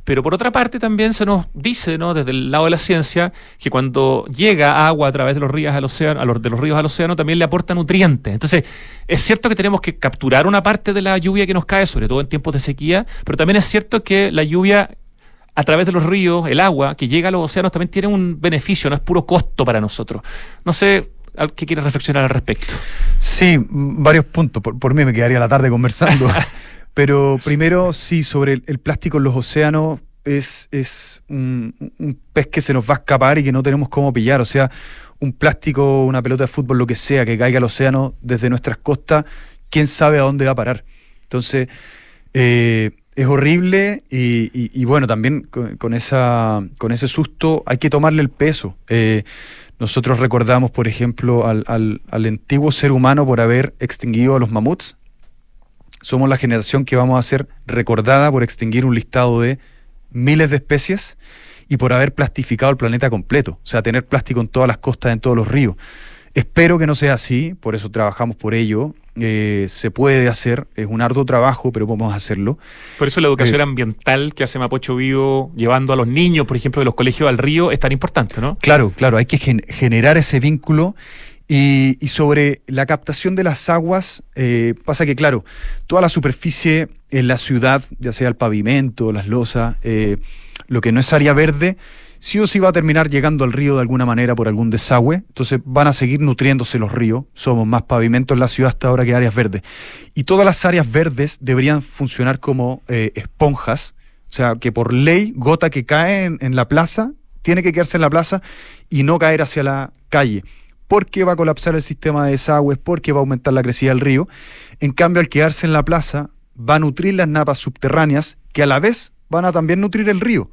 Pero por otra parte también se nos dice, ¿no? desde el lado de la ciencia, que cuando llega agua a través de los ríos al océano, a los, de los ríos al océano, también le aporta nutrientes. Entonces, es cierto que tenemos que capturar una parte de la lluvia que nos cae, sobre todo en tiempos de sequía, pero también es cierto que la lluvia a través de los ríos, el agua que llega a los océanos también tiene un beneficio, no es puro costo para nosotros. No sé qué quieres reflexionar al respecto. Sí, varios puntos. Por, mí me quedaría la tarde conversando. Pero primero, sí, sobre el, plástico en los océanos es, es un, un, pez que se nos va a escapar y que no tenemos cómo pillar. O sea, un plástico, una pelota de fútbol, lo que sea, que caiga al océano desde nuestras costas, quién sabe a dónde va a parar. Entonces, eh, es horrible y, bueno, también con, esa, con ese susto hay que tomarle el peso. Eh, nosotros recordamos, por ejemplo, al, al, antiguo ser humano por haber extinguido a los mamuts. Somos la generación que vamos a ser recordada por extinguir un listado de miles de especies y por haber plastificado el planeta completo, o sea, tener plástico en todas las costas, en todos los ríos. Espero que no sea así, por eso trabajamos por ello. Eh, se puede hacer, es un arduo trabajo, pero podemos hacerlo. Por eso la educación eh, ambiental que hace Mapocho Vivo, llevando a los niños, por ejemplo, de los colegios al río, es tan importante, ¿no? Claro, claro, hay que generar ese vínculo. Y, sobre la captación de las aguas, eh, pasa que, claro, toda la superficie en la ciudad, ya sea el pavimento, las losas, lo que no es área verde, sí o sí va a terminar llegando al río de alguna manera por algún desagüe, entonces van a seguir nutriéndose los ríos, somos más pavimentos en la ciudad hasta ahora que áreas verdes. Y todas las áreas verdes deberían funcionar como eh, esponjas, o sea, que por ley, gota que cae en, la plaza, tiene que quedarse en la plaza y no caer hacia la calle. Porque va a colapsar el sistema de desagües, porque va a aumentar la crecida del río. En cambio, al quedarse en la plaza, va a nutrir las napas subterráneas, que a la vez van a también nutrir el río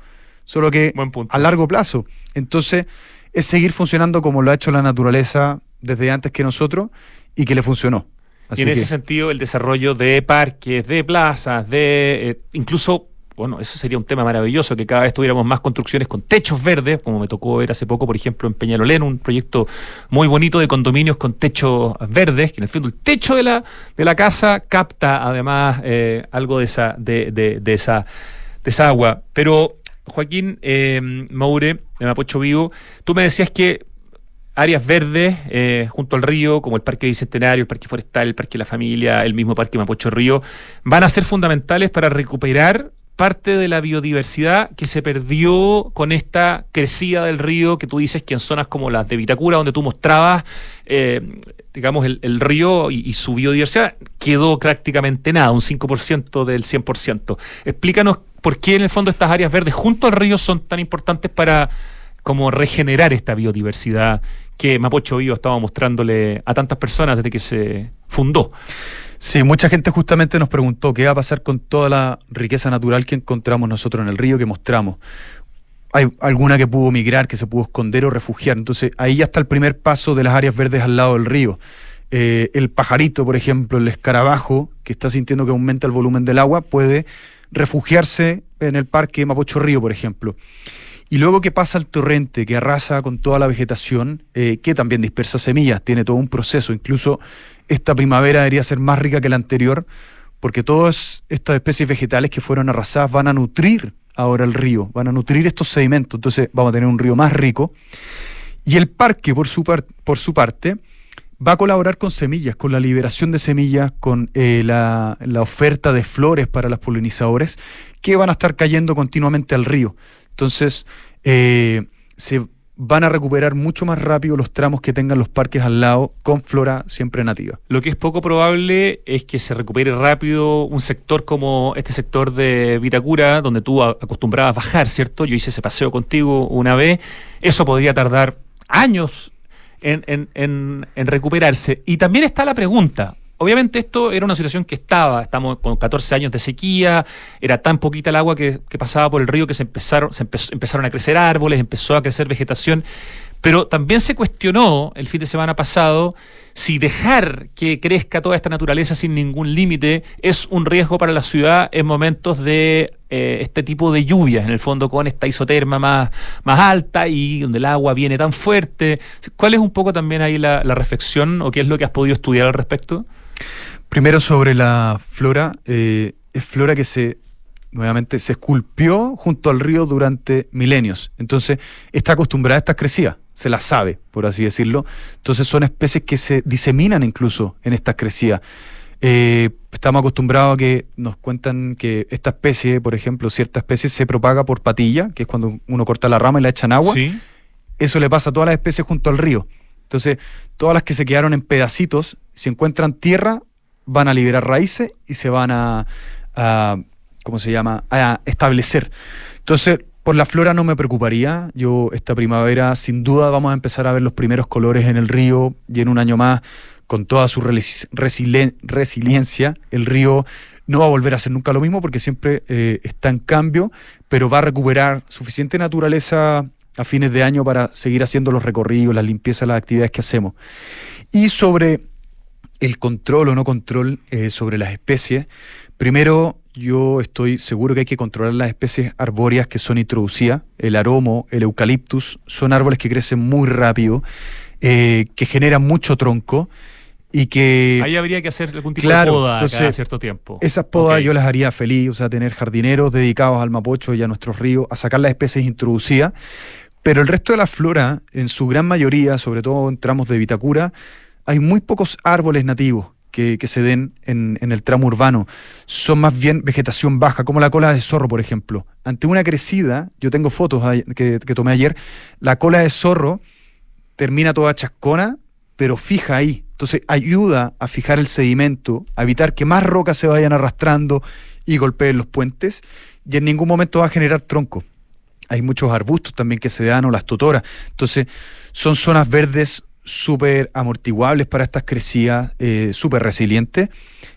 solo que a largo plazo. Entonces, es seguir funcionando como lo ha hecho la naturaleza desde antes que nosotros y que le funcionó. y en ese sentido, el desarrollo de parques, de plazas, de eh, incluso bueno, eso sería un tema maravilloso, que cada vez tuviéramos más construcciones con techos verdes, como me tocó ver hace poco, por ejemplo, en Peñalolén, un proyecto muy bonito de condominios con techos verdes, que en el fondo el techo de la, de la casa capta además eh, algo de esa, de, de, de, esa, de esa agua. Pero Joaquín eh, Maure, de Mapocho Vivo, tú me decías que áreas verdes eh, junto al río, como el Parque Bicentenario, el Parque Forestal, el Parque de la Familia, el mismo Parque Mapocho Río, van a ser fundamentales para recuperar parte de la biodiversidad que se perdió con esta crecida del río que tú dices que en zonas como las de Vitacura, donde tú mostrabas, eh, digamos, el, río y, su biodiversidad, quedó prácticamente nada, un 5% del 100%. Explícanos por qué en el fondo estas áreas verdes junto al río son tan importantes para como regenerar esta biodiversidad que Mapocho Vivo estaba mostrándole a tantas personas desde que se fundó. Sí, mucha gente justamente nos preguntó qué va a pasar con toda la riqueza natural que encontramos nosotros en el río, que mostramos. Hay alguna que pudo migrar, que se pudo esconder o refugiar. Entonces ahí ya está el primer paso de las áreas verdes al lado del río. Eh, el pajarito, por ejemplo, el escarabajo, que está sintiendo que aumenta el volumen del agua, puede refugiarse en el parque Mapocho Río, por ejemplo. Y luego que pasa el torrente, que arrasa con toda la vegetación, eh, que también dispersa semillas, tiene todo un proceso. Incluso esta primavera debería ser más rica que la anterior, porque todas estas especies vegetales que fueron arrasadas van a nutrir ahora el río, van a nutrir estos sedimentos. Entonces vamos a tener un río más rico. Y el parque, por su, por su parte, va a colaborar con semillas, con la liberación de semillas, con eh, la, la, oferta de flores para los polinizadores que van a estar cayendo continuamente al río. Entonces, eh, se van a recuperar mucho más rápido los tramos que tengan los parques al lado con flora siempre nativa. Lo que es poco probable es que se recupere rápido un sector como este sector de Vitacura, donde tú acostumbrabas bajar, ¿cierto? Yo hice ese paseo contigo una vez. Eso podría tardar años en, en recuperarse. Y también está la pregunta, Obviamente esto era una situación que estaba, estamos con 14 años de sequía, era tan poquita el agua que, pasaba por el río que se empezaron, se empezaron a crecer árboles, empezó a crecer vegetación, pero también se cuestionó el fin de semana pasado si dejar que crezca toda esta naturaleza sin ningún límite es un riesgo para la ciudad en momentos de eh, este tipo de lluvias, en el fondo con esta isoterma más, más alta y donde el agua viene tan fuerte. ¿Cuál es un poco también ahí la reflexión o qué es lo que has podido estudiar al respecto? Primero sobre la flora, eh, es flora que se nuevamente se esculpió junto al río durante milenios. Entonces está acostumbrada a estas crecidas, se las sabe, por así decirlo. Entonces son especies que se diseminan incluso en estas crecidas. Eh, estamos acostumbrados a que nos cuentan que esta especie, por ejemplo, cierta especie se propaga por patilla, que es cuando uno corta la rama y la echan agua. Eso le pasa a todas las especies junto al río. Entonces, todas las que se quedaron en pedacitos, si encuentran tierra, van a liberar raíces y se van a, ¿cómo se llama?, a establecer. Entonces, por la flora no me preocuparía. Yo esta primavera sin duda vamos a empezar a ver los primeros colores en el río y en un año más, con toda su resiliencia, el río no va a volver a ser nunca lo mismo porque siempre eh, está en cambio, pero va a recuperar suficiente naturaleza a fines de año para seguir haciendo los recorridos, la limpieza, las actividades que hacemos. Y sobre el control o no control eh, sobre las especies, primero yo estoy seguro que hay que controlar las especies arbóreas que son introducidas. El aromo, el eucaliptus, son árboles que crecen muy rápido, eh, que generan mucho tronco y que... Ahí habría que hacer algún tipo de poda cada cierto tiempo. Esas podas yo las haría feliz, o sea, tener jardineros dedicados al mapocho y a nuestros ríos, a sacar las especies introducidas, pero el resto de la flora, en su gran mayoría, sobre todo en tramos de Vitacura, hay muy pocos árboles nativos que, se den en, el tramo urbano. Son más bien vegetación baja, como la cola de zorro, por ejemplo. Ante una crecida, yo tengo fotos que, que tomé ayer, la cola de zorro termina toda chascona, pero fija ahí. Entonces ayuda a fijar el sedimento, a evitar que más rocas se vayan arrastrando y golpeen los puentes, y en ningún momento va a generar tronco hay muchos arbustos también que se dan o las totoras. Entonces, son zonas verdes súper amortiguables para estas crecidas, eh, súper resilientes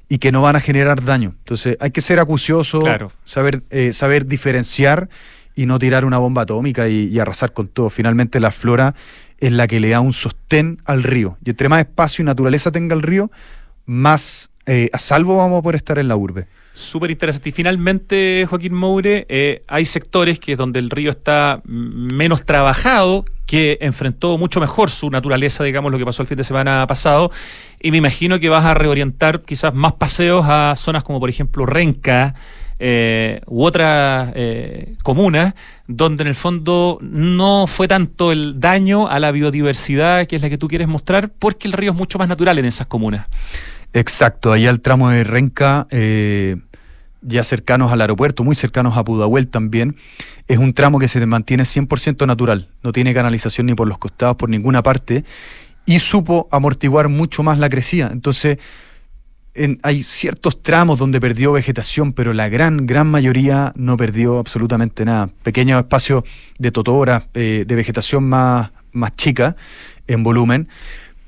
y que no van a generar daño. Entonces, hay que ser acucioso, saber, eh, saber diferenciar y no tirar una bomba atómica y, arrasar con todo. Finalmente, la flora es la que le da un sostén al río. Y entre más espacio y naturaleza tenga el río, más eh, a salvo vamos a poder estar en la urbe. Súper interesante. Y finalmente, Joaquín Moure, eh, hay sectores que es donde el río está menos trabajado, que enfrentó mucho mejor su naturaleza, digamos, lo que pasó el fin de semana pasado. Y me imagino que vas a reorientar quizás más paseos a zonas como, por ejemplo, Renca. Eh, u otras eh, comunas donde en el fondo no fue tanto el daño a la biodiversidad que es la que tú quieres mostrar porque el río es mucho más natural en esas comunas. Exacto, allá el tramo de Renca, eh, ya cercanos al aeropuerto, muy cercanos a Pudahuel también, es un tramo que se mantiene 100% natural, no tiene canalización ni por los costados, por ninguna parte, y supo amortiguar mucho más la crecida. Entonces, hay ciertos tramos donde perdió vegetación, pero la gran, gran mayoría no perdió absolutamente nada. Pequeños espacios de totora, eh, de vegetación más, más chica en volumen,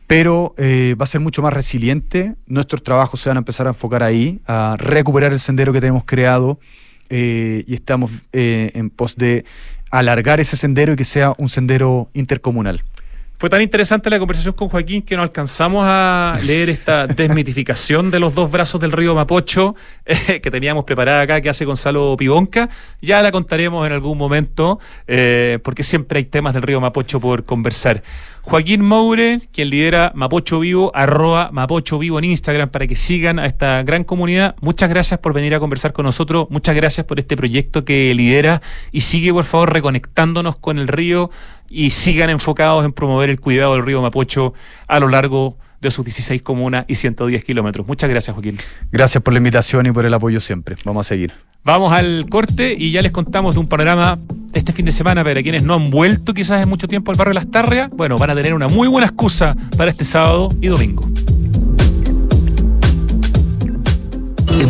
pero eh, va a ser mucho más resiliente. Nuestros trabajos se van a empezar a enfocar ahí, a recuperar el sendero que tenemos creado eh, y estamos en pos de alargar ese sendero y que sea un sendero intercomunal. Fue tan interesante la conversación con Joaquín que no alcanzamos a leer esta desmitificación de los dos brazos del río Mapocho eh, que teníamos preparada acá, que hace Gonzalo Pibonca. Ya la contaremos en algún momento, eh, porque siempre hay temas del río Mapocho por conversar. Joaquín Moure, quien lidera Mapocho Vivo, arroba Mapocho Vivo en Instagram para que sigan a esta gran comunidad. Muchas gracias por venir a conversar con nosotros, muchas gracias por este proyecto que lidera y sigue por favor reconectándonos con el río y sigan enfocados en promover el cuidado del río Mapocho a lo largo de sus 16 comunas y 110 kilómetros. Muchas gracias, Joaquín. Gracias por la invitación y por el apoyo siempre. Vamos a seguir. Vamos al corte y ya les contamos de un panorama este fin de semana para quienes no han vuelto quizás en mucho tiempo al barrio de Las Tarrias. Bueno, van a tener una muy buena excusa para este sábado y domingo.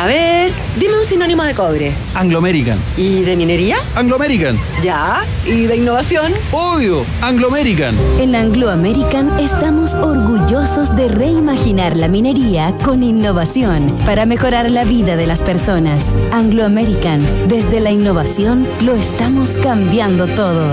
A ver, dime un sinónimo de cobre. Anglo-American. ¿Y de minería? Anglo-American. Ya. ¿Y de innovación? Obvio, Anglo-American. En Anglo-American estamos orgullosos de reimaginar la minería con innovación para mejorar la vida de las personas. Anglo-American, desde la innovación lo estamos cambiando todo.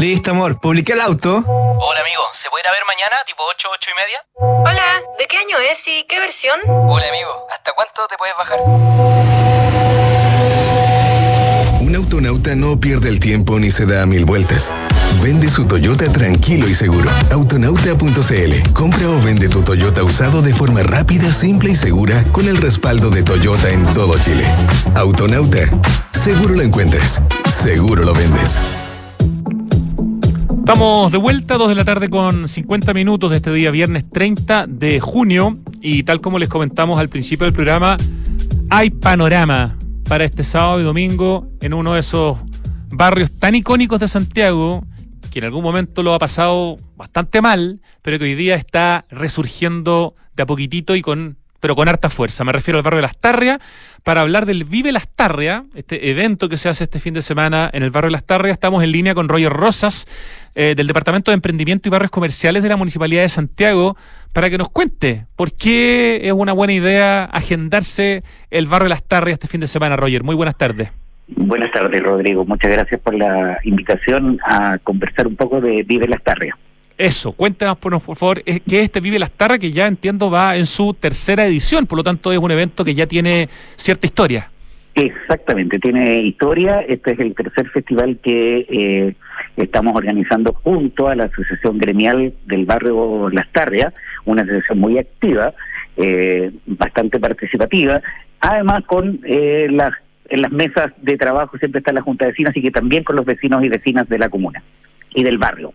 Listo, amor. Publiqué el auto. Hola amigo, ¿se puede ir a ver mañana, tipo 8, 8 y media? Hola, ¿de qué año es y qué versión? Hola amigo, ¿hasta cuánto te puedes bajar? Un autonauta no pierde el tiempo ni se da mil vueltas. Vende su Toyota tranquilo y seguro. Autonauta.cl. Compra o vende tu Toyota usado de forma rápida, simple y segura con el respaldo de Toyota en todo Chile. Autonauta. Seguro lo encuentras. Seguro lo vendes. Estamos de vuelta, 2 de la tarde con 50 minutos de este día, viernes 30 de junio. Y tal como les comentamos al principio del programa, hay panorama para este sábado y domingo en uno de esos barrios tan icónicos de Santiago, que en algún momento lo ha pasado bastante mal, pero que hoy día está resurgiendo de a poquitito y con pero con harta fuerza. Me refiero al barrio de Las Tarrias, para hablar del Vive Las Tarrias, este evento que se hace este fin de semana en el barrio Las Tarrias. Estamos en línea con Roger Rosas, eh, del Departamento de Emprendimiento y Barrios Comerciales de la Municipalidad de Santiago, para que nos cuente por qué es una buena idea agendarse el barrio Las Tarrias este fin de semana, Roger. Muy buenas tardes. Buenas tardes, Rodrigo. Muchas gracias por la invitación a conversar un poco de Vive Las Tarrias. Eso, cuéntanos por, por favor, es que este Vive Las Tarras, que ya entiendo va en su tercera edición, por lo tanto es un evento que ya tiene cierta historia. Exactamente, tiene historia. Este es el tercer festival que eh, estamos organizando junto a la Asociación Gremial del Barrio Las Tarrias, una asociación muy activa, eh, bastante participativa, además con eh, las en las mesas de trabajo siempre está la Junta de Vecinos y que también con los vecinos y vecinas de la comuna y del barrio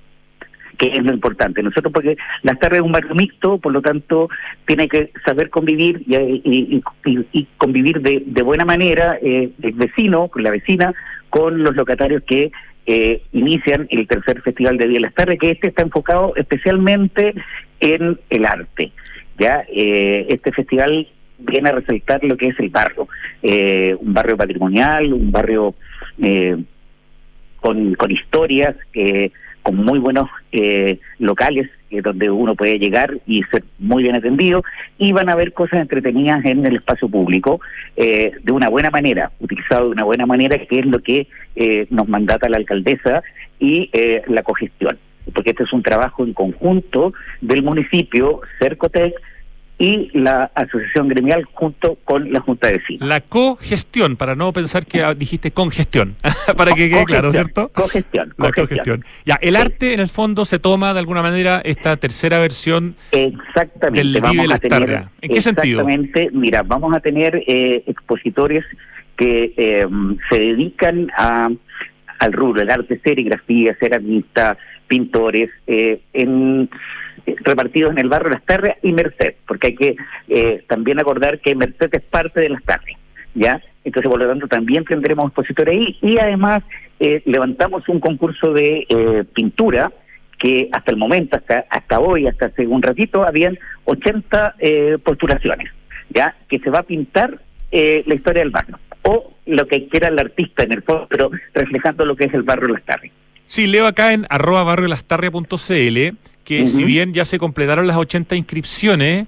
que es lo importante. Nosotros, porque Las Tardes es un barrio mixto, por lo tanto, tiene que saber convivir y, y, y, y convivir de, de, buena manera eh, el vecino, con la vecina, con los locatarios que eh, inician el tercer Festival de Día de las Tardes, que este está enfocado especialmente en el arte. ya eh, Este festival viene a resaltar lo que es el barrio, eh, un barrio patrimonial, un barrio eh, con, con historias, eh, con muy buenos eh, locales eh, donde uno puede llegar y ser muy bien atendido y van a haber cosas entretenidas en el espacio público eh, de una buena manera, utilizado de una buena manera, que es lo que eh, nos mandata la alcaldesa y eh, la cogestión, porque este es un trabajo en conjunto del municipio, Cercotec, y la asociación gremial junto con la Junta de Vecinos. La cogestión, para no pensar que dijiste congestión, para que quede claro, ¿cierto? Cogestión. La cogestión. Ya, el arte en el fondo se toma de alguna manera esta tercera versión exactamente, del vamos a Las tener, Tarrias. ¿En qué sentido? Exactamente, mira, vamos a tener eh, expositores que eh, se dedican a al rubro, el arte, serigrafía, ceramista, pintores, eh, en repartidos en el barrio Las Tarrias y Merced, porque hay que eh, también acordar que Merced es parte de Las Tarrias, ¿ya? Entonces, por lo tanto, también tendremos expositores ahí y además eh, levantamos un concurso de eh, pintura que hasta el momento, hasta hasta hoy, hasta hace un ratito, habían 80 eh, postulaciones, ¿ya? Que se va a pintar eh, la historia del barrio o lo que quiera el artista en el fondo, pero reflejando lo que es el barrio Las Tarrias. Sí, leo acá en arroba barriolastarria.cl que si bien ya se completaron las 80 inscripciones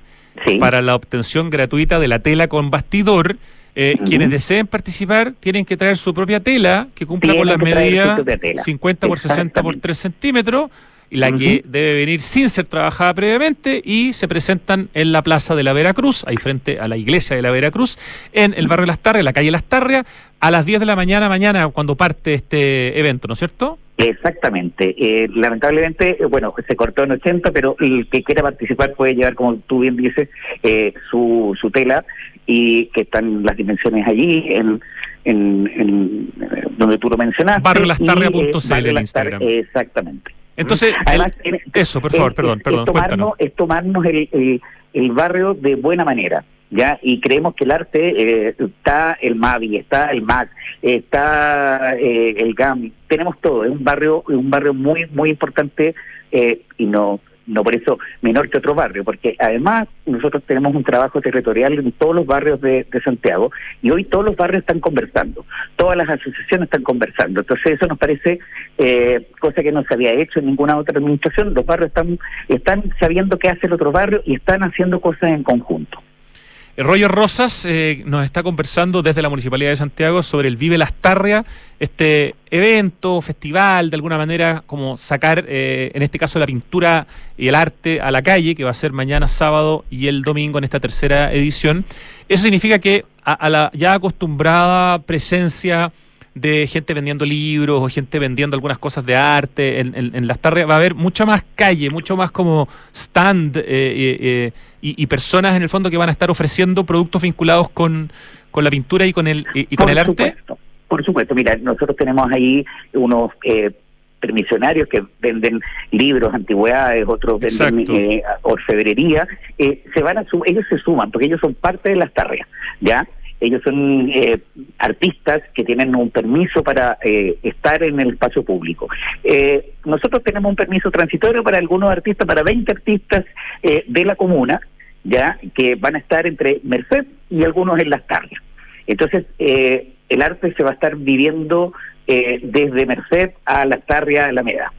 para la obtención gratuita de la tela con bastidor, eh, quienes deseen participar tienen que traer su propia tela que cumpla con las medidas propia tela. 50 por 60 por 3 centímetros, la que debe venir sin ser trabajada previamente y se presentan en la Plaza de la Veracruz, ahí frente a la iglesia de la Veracruz, en el barrio Las Tarrias, la calle Las Tarrias, a las 10 de la mañana mañana cuando parte este evento, ¿no es cierto? Exactamente. Eh, lamentablemente, eh, bueno, se cortó en 80, pero el que quiera participar puede llevar, como tú bien dices, eh, su, su tela y que están las dimensiones allí, en, en, en, eh, donde tú lo mencionaste. Barriolastarria.cl eh, Las Instagram. Exactamente. Entonces, Además, el- eso, por favor, es- perdón, perdón, es tomarnos, es tomarnos el, el, el barrio de buena manera. ¿Ya? Y creemos que el arte eh, está el Mavi, está el MAC, está eh, el GAM, tenemos todo, es un barrio, un barrio muy, muy importante eh, y no, no por eso menor que otro barrio, porque además nosotros tenemos un trabajo territorial en todos los barrios de, de Santiago y hoy todos los barrios están conversando, todas las asociaciones están conversando, entonces eso nos parece eh, cosa que no se había hecho en ninguna otra administración, los barrios están, están sabiendo qué hace el otro barrio y están haciendo cosas en conjunto. Eh, Roger Rosas eh, nos está conversando desde la Municipalidad de Santiago sobre el Vive Lastarria, este evento, festival, de alguna manera, como sacar, eh, en este caso, la pintura y el arte a la calle, que va a ser mañana sábado y el domingo en esta tercera edición. Eso significa que a la ya acostumbrada presencia de gente vendiendo libros o gente vendiendo algunas cosas de arte en, en, en las tardes va a haber mucha más calle, mucho más como stand eh, eh, y, y, personas en el fondo que van a estar ofreciendo productos vinculados con, con la pintura y con el, y, y con el arte. Supuesto, por supuesto, mira, nosotros tenemos ahí unos... Eh, permisionarios que venden libros, antigüedades, otros venden eh, orfebrería, eh, se van a ellos se suman porque ellos son parte de las tarrias, ¿ya? Ellos son eh, artistas que tienen un permiso para eh, estar en el espacio público. Eh, nosotros tenemos un permiso transitorio para algunos artistas, para 20 artistas eh, de la comuna, ya que van a estar entre Merced y algunos en las tardes. Entonces, eh, el arte se va a estar viviendo eh, desde Merced a Las Tarrias, Alameda.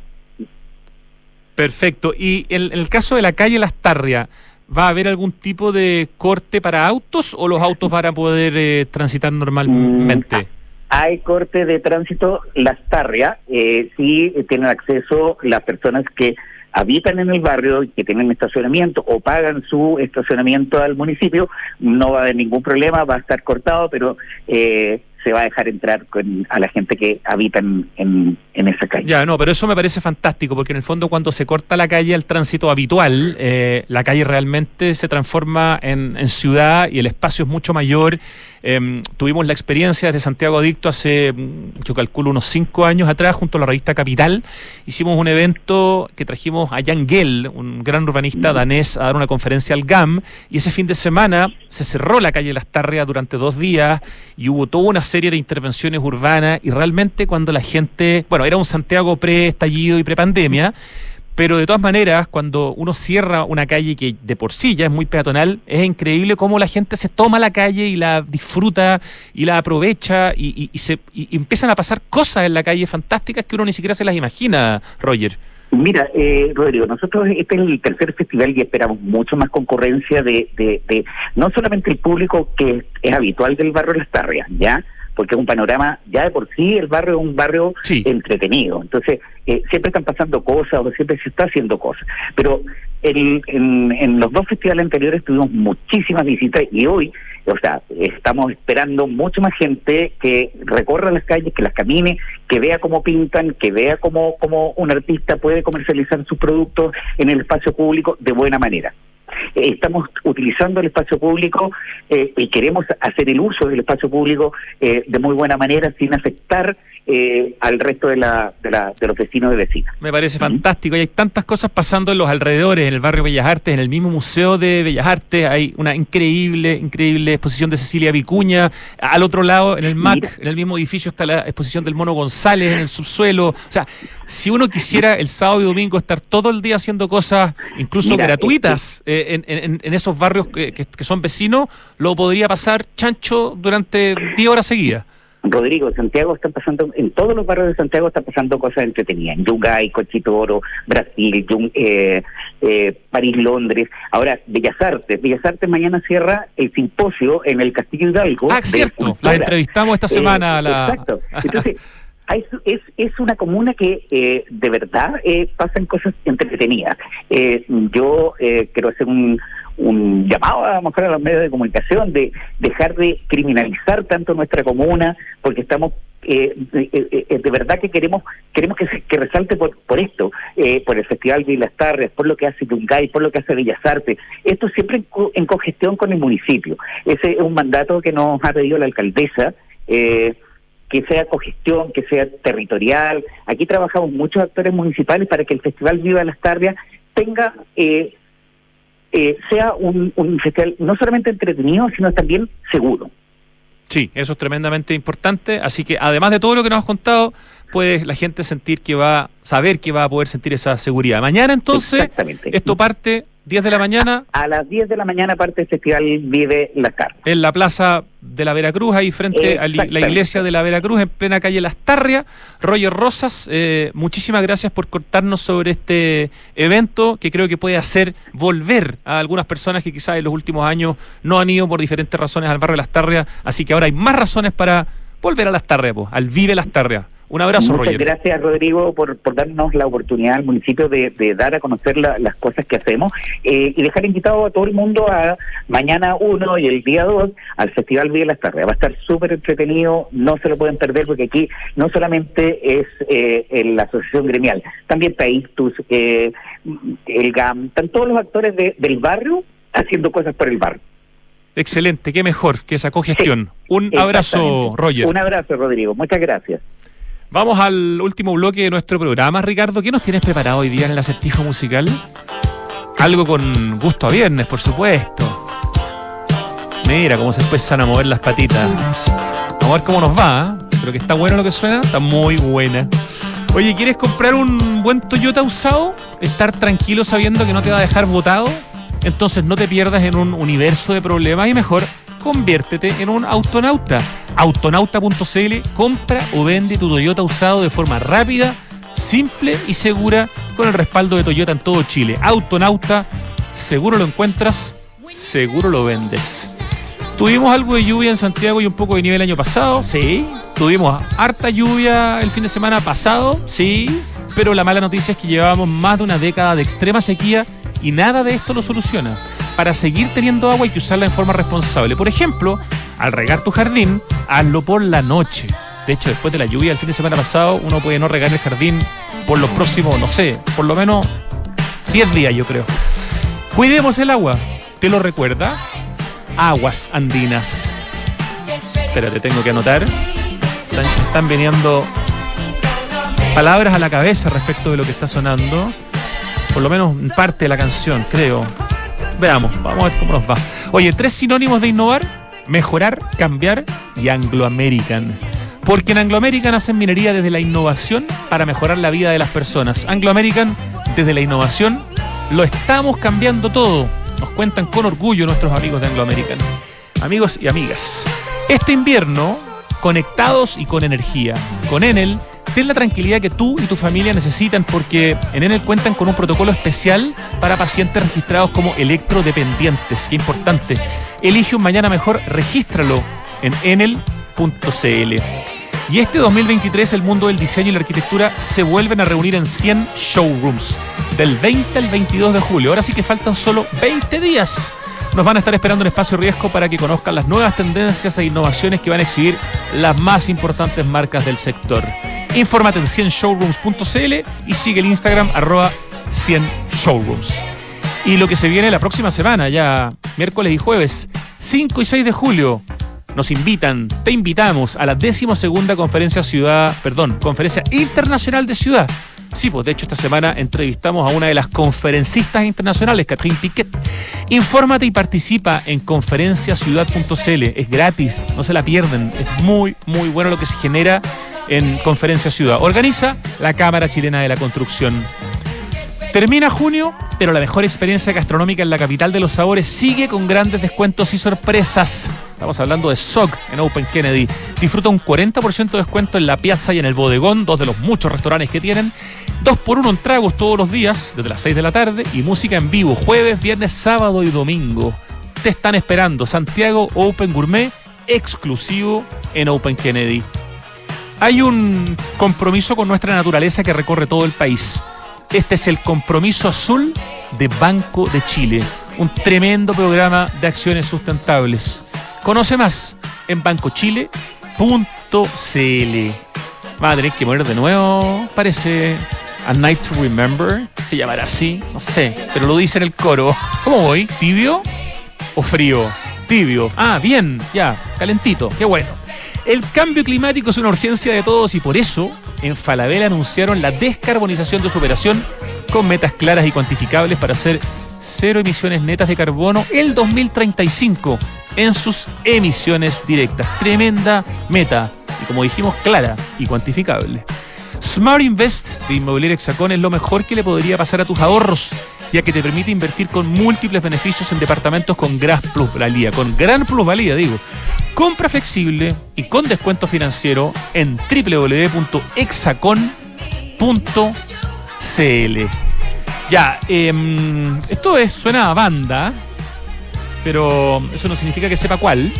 Perfecto. Y en el, caso de la calle Las Tarrias, ¿Va a haber algún tipo de corte para autos o los autos van a poder eh, transitar normalmente? Mm, hay corte de tránsito, las tarrias, eh, sí tienen acceso las personas que habitan en el barrio y que tienen estacionamiento o pagan su estacionamiento al municipio, no va a haber ningún problema, va a estar cortado, pero eh, se va a dejar entrar con, a la gente que habita en, en, esa calle. Ya, no, pero eso me parece fantástico, porque en el fondo cuando se corta la calle al tránsito habitual, eh, la calle realmente se transforma en, en, ciudad y el espacio es mucho mayor. Eh, tuvimos la experiencia de Santiago Adicto hace, yo calculo, unos cinco años atrás, junto a la revista Capital. Hicimos un evento que trajimos a Jan Gell, un gran urbanista danés, a dar una conferencia al GAM, y ese fin de semana se cerró la calle Las Tarrias durante dos días y hubo toda una serie de intervenciones urbanas. Y realmente cuando la gente, bueno, era un Santiago pre-estallido y pre-pandemia, pero de todas maneras, cuando uno cierra una calle que de por sí ya es muy peatonal, es increíble cómo la gente se toma la calle y la disfruta y la aprovecha y, se, y empiezan a pasar cosas en la calle fantásticas que uno ni siquiera se las imagina, Roger. Mira, eh, Rodrigo, nosotros este es el tercer festival y esperamos mucho más concurrencia de, de, de no solamente el público que es habitual del barrio Las Tarrias, ¿ya?, porque es un panorama, ya de por sí el barrio es un barrio sí. entretenido. Entonces, eh, siempre están pasando cosas o siempre se está haciendo cosas. Pero el, en, en, los dos festivales anteriores tuvimos muchísimas visitas y hoy, o sea, estamos esperando mucho más gente que recorra las calles, que las camine, que vea cómo pintan, que vea cómo, cómo un artista puede comercializar sus productos en el espacio público de buena manera estamos utilizando el espacio público eh, y queremos hacer el uso del espacio público eh, de muy buena manera sin afectar eh, al resto de, la, de, la, de, los vecinos y vecinas. Me parece fantástico y hay tantas cosas pasando en los alrededores, en el barrio Bellas Artes, en el mismo Museo de Bellas Artes, hay una increíble, increíble exposición de Cecilia Vicuña, al otro lado, en el MAC, Mira. en el mismo edificio está la exposición del Mono González en el subsuelo, o sea, si uno quisiera el sábado y domingo estar todo el día haciendo cosas incluso Mira, gratuitas eh, en, en, en, esos barrios que, que, que son vecinos, lo podría pasar chancho durante 10 horas seguidas. Rodrigo, Santiago está pasando, en todos los barrios de Santiago está pasando cosas entretenidas. En Yungay, Cochitoro, Brasil, Yung, eh, eh, París, Londres. Ahora, Bellas Artes. Bellas Artes mañana cierra el simposio en el Castillo Hidalgo. Ah, cierto. La entrevistamos esta semana. Eh, la... Exacto. Entonces, es, es, una comuna que eh, de verdad eh, pasan cosas entretenidas. Eh, yo quiero hacer un, un llamado a, mejor a los medios de comunicación de dejar de criminalizar tanto nuestra comuna, porque estamos eh, eh, eh, de verdad que queremos queremos que, se, que resalte por, por esto, por el Festival de las Tardes, por lo que hace Yungay, por lo que hace Bellas Artes. Esto siempre en, co en cogestión con el municipio. Ese es un mandato que nos ha pedido la alcaldesa. que sea cogestión, que sea territorial. Aquí trabajamos muchos actores municipales para que el Festival Viva las Tardes tenga eh, sea un, un, festival no solamente entretenido, sino también seguro. Sí, eso es tremendamente importante. Así que además de todo lo que nos has contado, puede la gente sentir que va, saber que va a poder sentir esa seguridad. Mañana entonces, esto parte 10 de la mañana. A las 10 de la mañana parte el Festival Vive Las Tarrias. En la plaza de la Veracruz, ahí frente a la iglesia de la Veracruz, en plena calle Las Tarrias. Roger Rosas, eh, muchísimas gracias por contarnos sobre este evento que creo que puede hacer volver a algunas personas que quizás en los últimos años no han ido por diferentes razones al barrio de Las Tarrias. Así que ahora hay más razones para volver a Las Tarrias, al Vive Las Tarrias. Un abrazo, Muchas Roger. gracias, Rodrigo, por, por darnos la oportunidad al municipio de, de dar a conocer la- las cosas que hacemos eh, y dejar invitado a todo el mundo a mañana 1 y el día 2 al Festival Vía Las Tardes. Va a estar súper entretenido, no se lo pueden perder porque aquí no solamente es eh, en la Asociación Gremial, también Ictus, eh, el GAM, están todos los actores de- del barrio haciendo cosas por el barrio. Excelente, qué mejor que esa cogestión. Un abrazo. Roger. Un abrazo, Rodrigo. Muchas gracias. Vamos al último bloque de nuestro programa, Ricardo. ¿Qué nos tienes preparado hoy día en el acertijo musical? Algo con gusto a viernes, por supuesto. Mira cómo se empiezan a mover las patitas. Vamos a ver cómo nos va. ¿eh? Pero que está bueno lo que suena, está muy buena. Oye, ¿quieres comprar un buen Toyota usado? Estar tranquilo sabiendo que no te va a dejar botado. Entonces no te pierdas en un universo de problemas y mejor conviértete en un autonauta. Autonauta.cl compra o vende tu Toyota usado de forma rápida, simple y segura con el respaldo de Toyota en todo Chile. Autonauta, seguro lo encuentras, seguro lo vendes. Tuvimos algo de lluvia en Santiago y un poco de nieve el año pasado, sí. Tuvimos harta lluvia el fin de semana pasado, sí. Pero la mala noticia es que llevábamos más de una década de extrema sequía y nada de esto lo soluciona. Para seguir teniendo agua hay que usarla en forma responsable. Por ejemplo, al regar tu jardín, hazlo por la noche. De hecho, después de la lluvia del fin de semana pasado, uno puede no regar el jardín por los próximos, no sé, por lo menos 10 días, yo creo. Cuidemos el agua. ¿Te lo recuerda? Aguas andinas. Espérate, tengo que anotar. Están, están viniendo palabras a la cabeza respecto de lo que está sonando. Por lo menos parte de la canción, creo. Veamos, vamos a ver cómo nos va. Oye, tres sinónimos de innovar, mejorar, cambiar y Anglo American. Porque en Anglo American hacen minería desde la innovación para mejorar la vida de las personas. Anglo American, desde la innovación, lo estamos cambiando todo. Nos cuentan con orgullo nuestros amigos de Anglo American. Amigos y amigas, este invierno, conectados y con energía. Con Enel, ten la tranquilidad que tú y tu familia necesitan porque en Enel cuentan con un protocolo especial para pacientes registrados como electrodependientes. Qué importante. Elige un mañana mejor, regístralo en enel.cl. Y este 2023 el mundo del diseño y la arquitectura se vuelven a reunir en 100 showrooms del 20 al 22 de julio. Ahora sí que faltan solo 20 días. Nos van a estar esperando en espacio riesgo para que conozcan las nuevas tendencias e innovaciones que van a exhibir las más importantes marcas del sector. Infórmate en 100showrooms.cl y sigue el Instagram arroba 100showrooms. Y lo que se viene la próxima semana, ya miércoles y jueves, 5 y 6 de julio, nos invitan, te invitamos a la decimosegunda conferencia ciudad, perdón, conferencia internacional de ciudad. Sí, pues de hecho esta semana entrevistamos a una de las conferencistas internacionales, Catherine Piquet. Infórmate y participa en conferenciaciudad.cl. Es gratis, no se la pierden. Es muy, muy bueno lo que se genera en Conferencia Ciudad. Organiza la Cámara Chilena de la Construcción. Termina junio, pero la mejor experiencia gastronómica en la capital de los sabores sigue con grandes descuentos y sorpresas. Estamos hablando de SOG en Open Kennedy. Disfruta un 40% de descuento en la piazza y en el bodegón, dos de los muchos restaurantes que tienen. Dos por uno en tragos todos los días, desde las 6 de la tarde, y música en vivo, jueves, viernes, sábado y domingo. Te están esperando Santiago Open Gourmet, exclusivo en Open Kennedy. Hay un compromiso con nuestra naturaleza que recorre todo el país. Este es el compromiso azul de Banco de Chile, un tremendo programa de acciones sustentables. Conoce más en bancochile.cl. Tener que morir de nuevo, parece A Night to Remember, se llamará así, no sé, pero lo dice en el coro. ¿Cómo voy? ¿Tibio o frío? Tibio. Ah, bien, ya, calentito, qué bueno. El cambio climático es una urgencia de todos y por eso en Falabella anunciaron la descarbonización de su operación con metas claras y cuantificables para hacer cero emisiones netas de carbono el 2035 en sus emisiones directas. Tremenda meta y como dijimos, clara y cuantificable. Smart Invest de Inmobiliaria Hexacón es lo mejor que le podría pasar a tus ahorros. ya que te permite invertir con múltiples beneficios en departamentos con gran plusvalía, con gran plusvalía, digo. Compra flexible y con descuento financiero en www.exacon.cl. Ya, em, esto es, suena a banda, pero eso no significa que sepa cuál.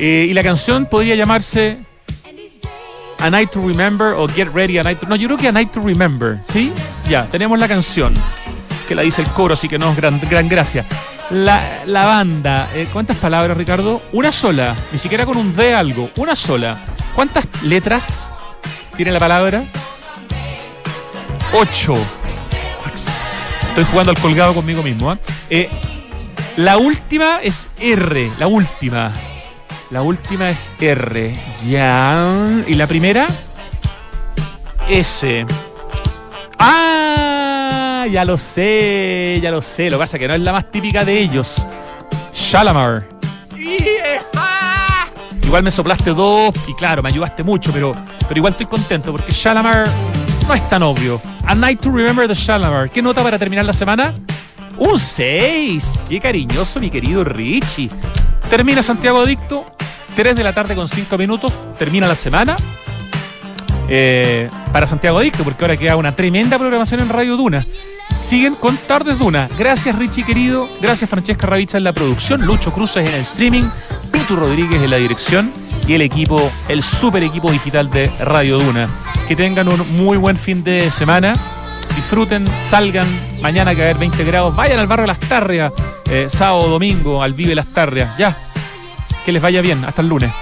Eh, y la canción podría llamarse A Night to Remember o Get Ready a Night to... No, yo creo que A Night to Remember, ¿sí? Ya, tenemos la canción, que la dice el coro, así que no, gran, gran gracia. La, banda, eh, ¿cuántas palabras, Ricardo? Una sola, ni siquiera con un D algo, una sola. ¿Cuántas letras tiene la palabra? Ocho. Estoy jugando al colgado conmigo mismo. ¿ah? Eh, la última es R, la última. La última es R. Ya. ¿Y la primera? S. ¡Ah! Ya lo sé, ya lo sé. Lo que pasa es que no es la más típica de ellos. Shalamar. Igual me soplaste dos y claro, me ayudaste mucho, pero, pero igual estoy contento porque Shalamar no es tan obvio. A Night to Remember the Shalamar. ¿Qué nota para terminar la semana? Un 6. Qué cariñoso, mi querido Richie. Termina Santiago Adicto. 3 de la tarde con 5 minutos. Termina la semana. Eh, para Santiago Adicto, porque ahora queda una tremenda programación en Radio Duna. Siguen con Tardes Duna. Gracias, Richie querido. Gracias, Francesca Ravizza en la producción. Lucho Cruces en el streaming. Pitu Rodríguez en la dirección. Y el equipo, el super equipo digital de Radio Duna. Que tengan un muy buen fin de semana disfruten, salgan, mañana a haber 20 grados, vayan al barrio Las Tarrias, eh, sábado, domingo, al Vive Las Tarrias, ya, que les vaya bien, hasta el lunes.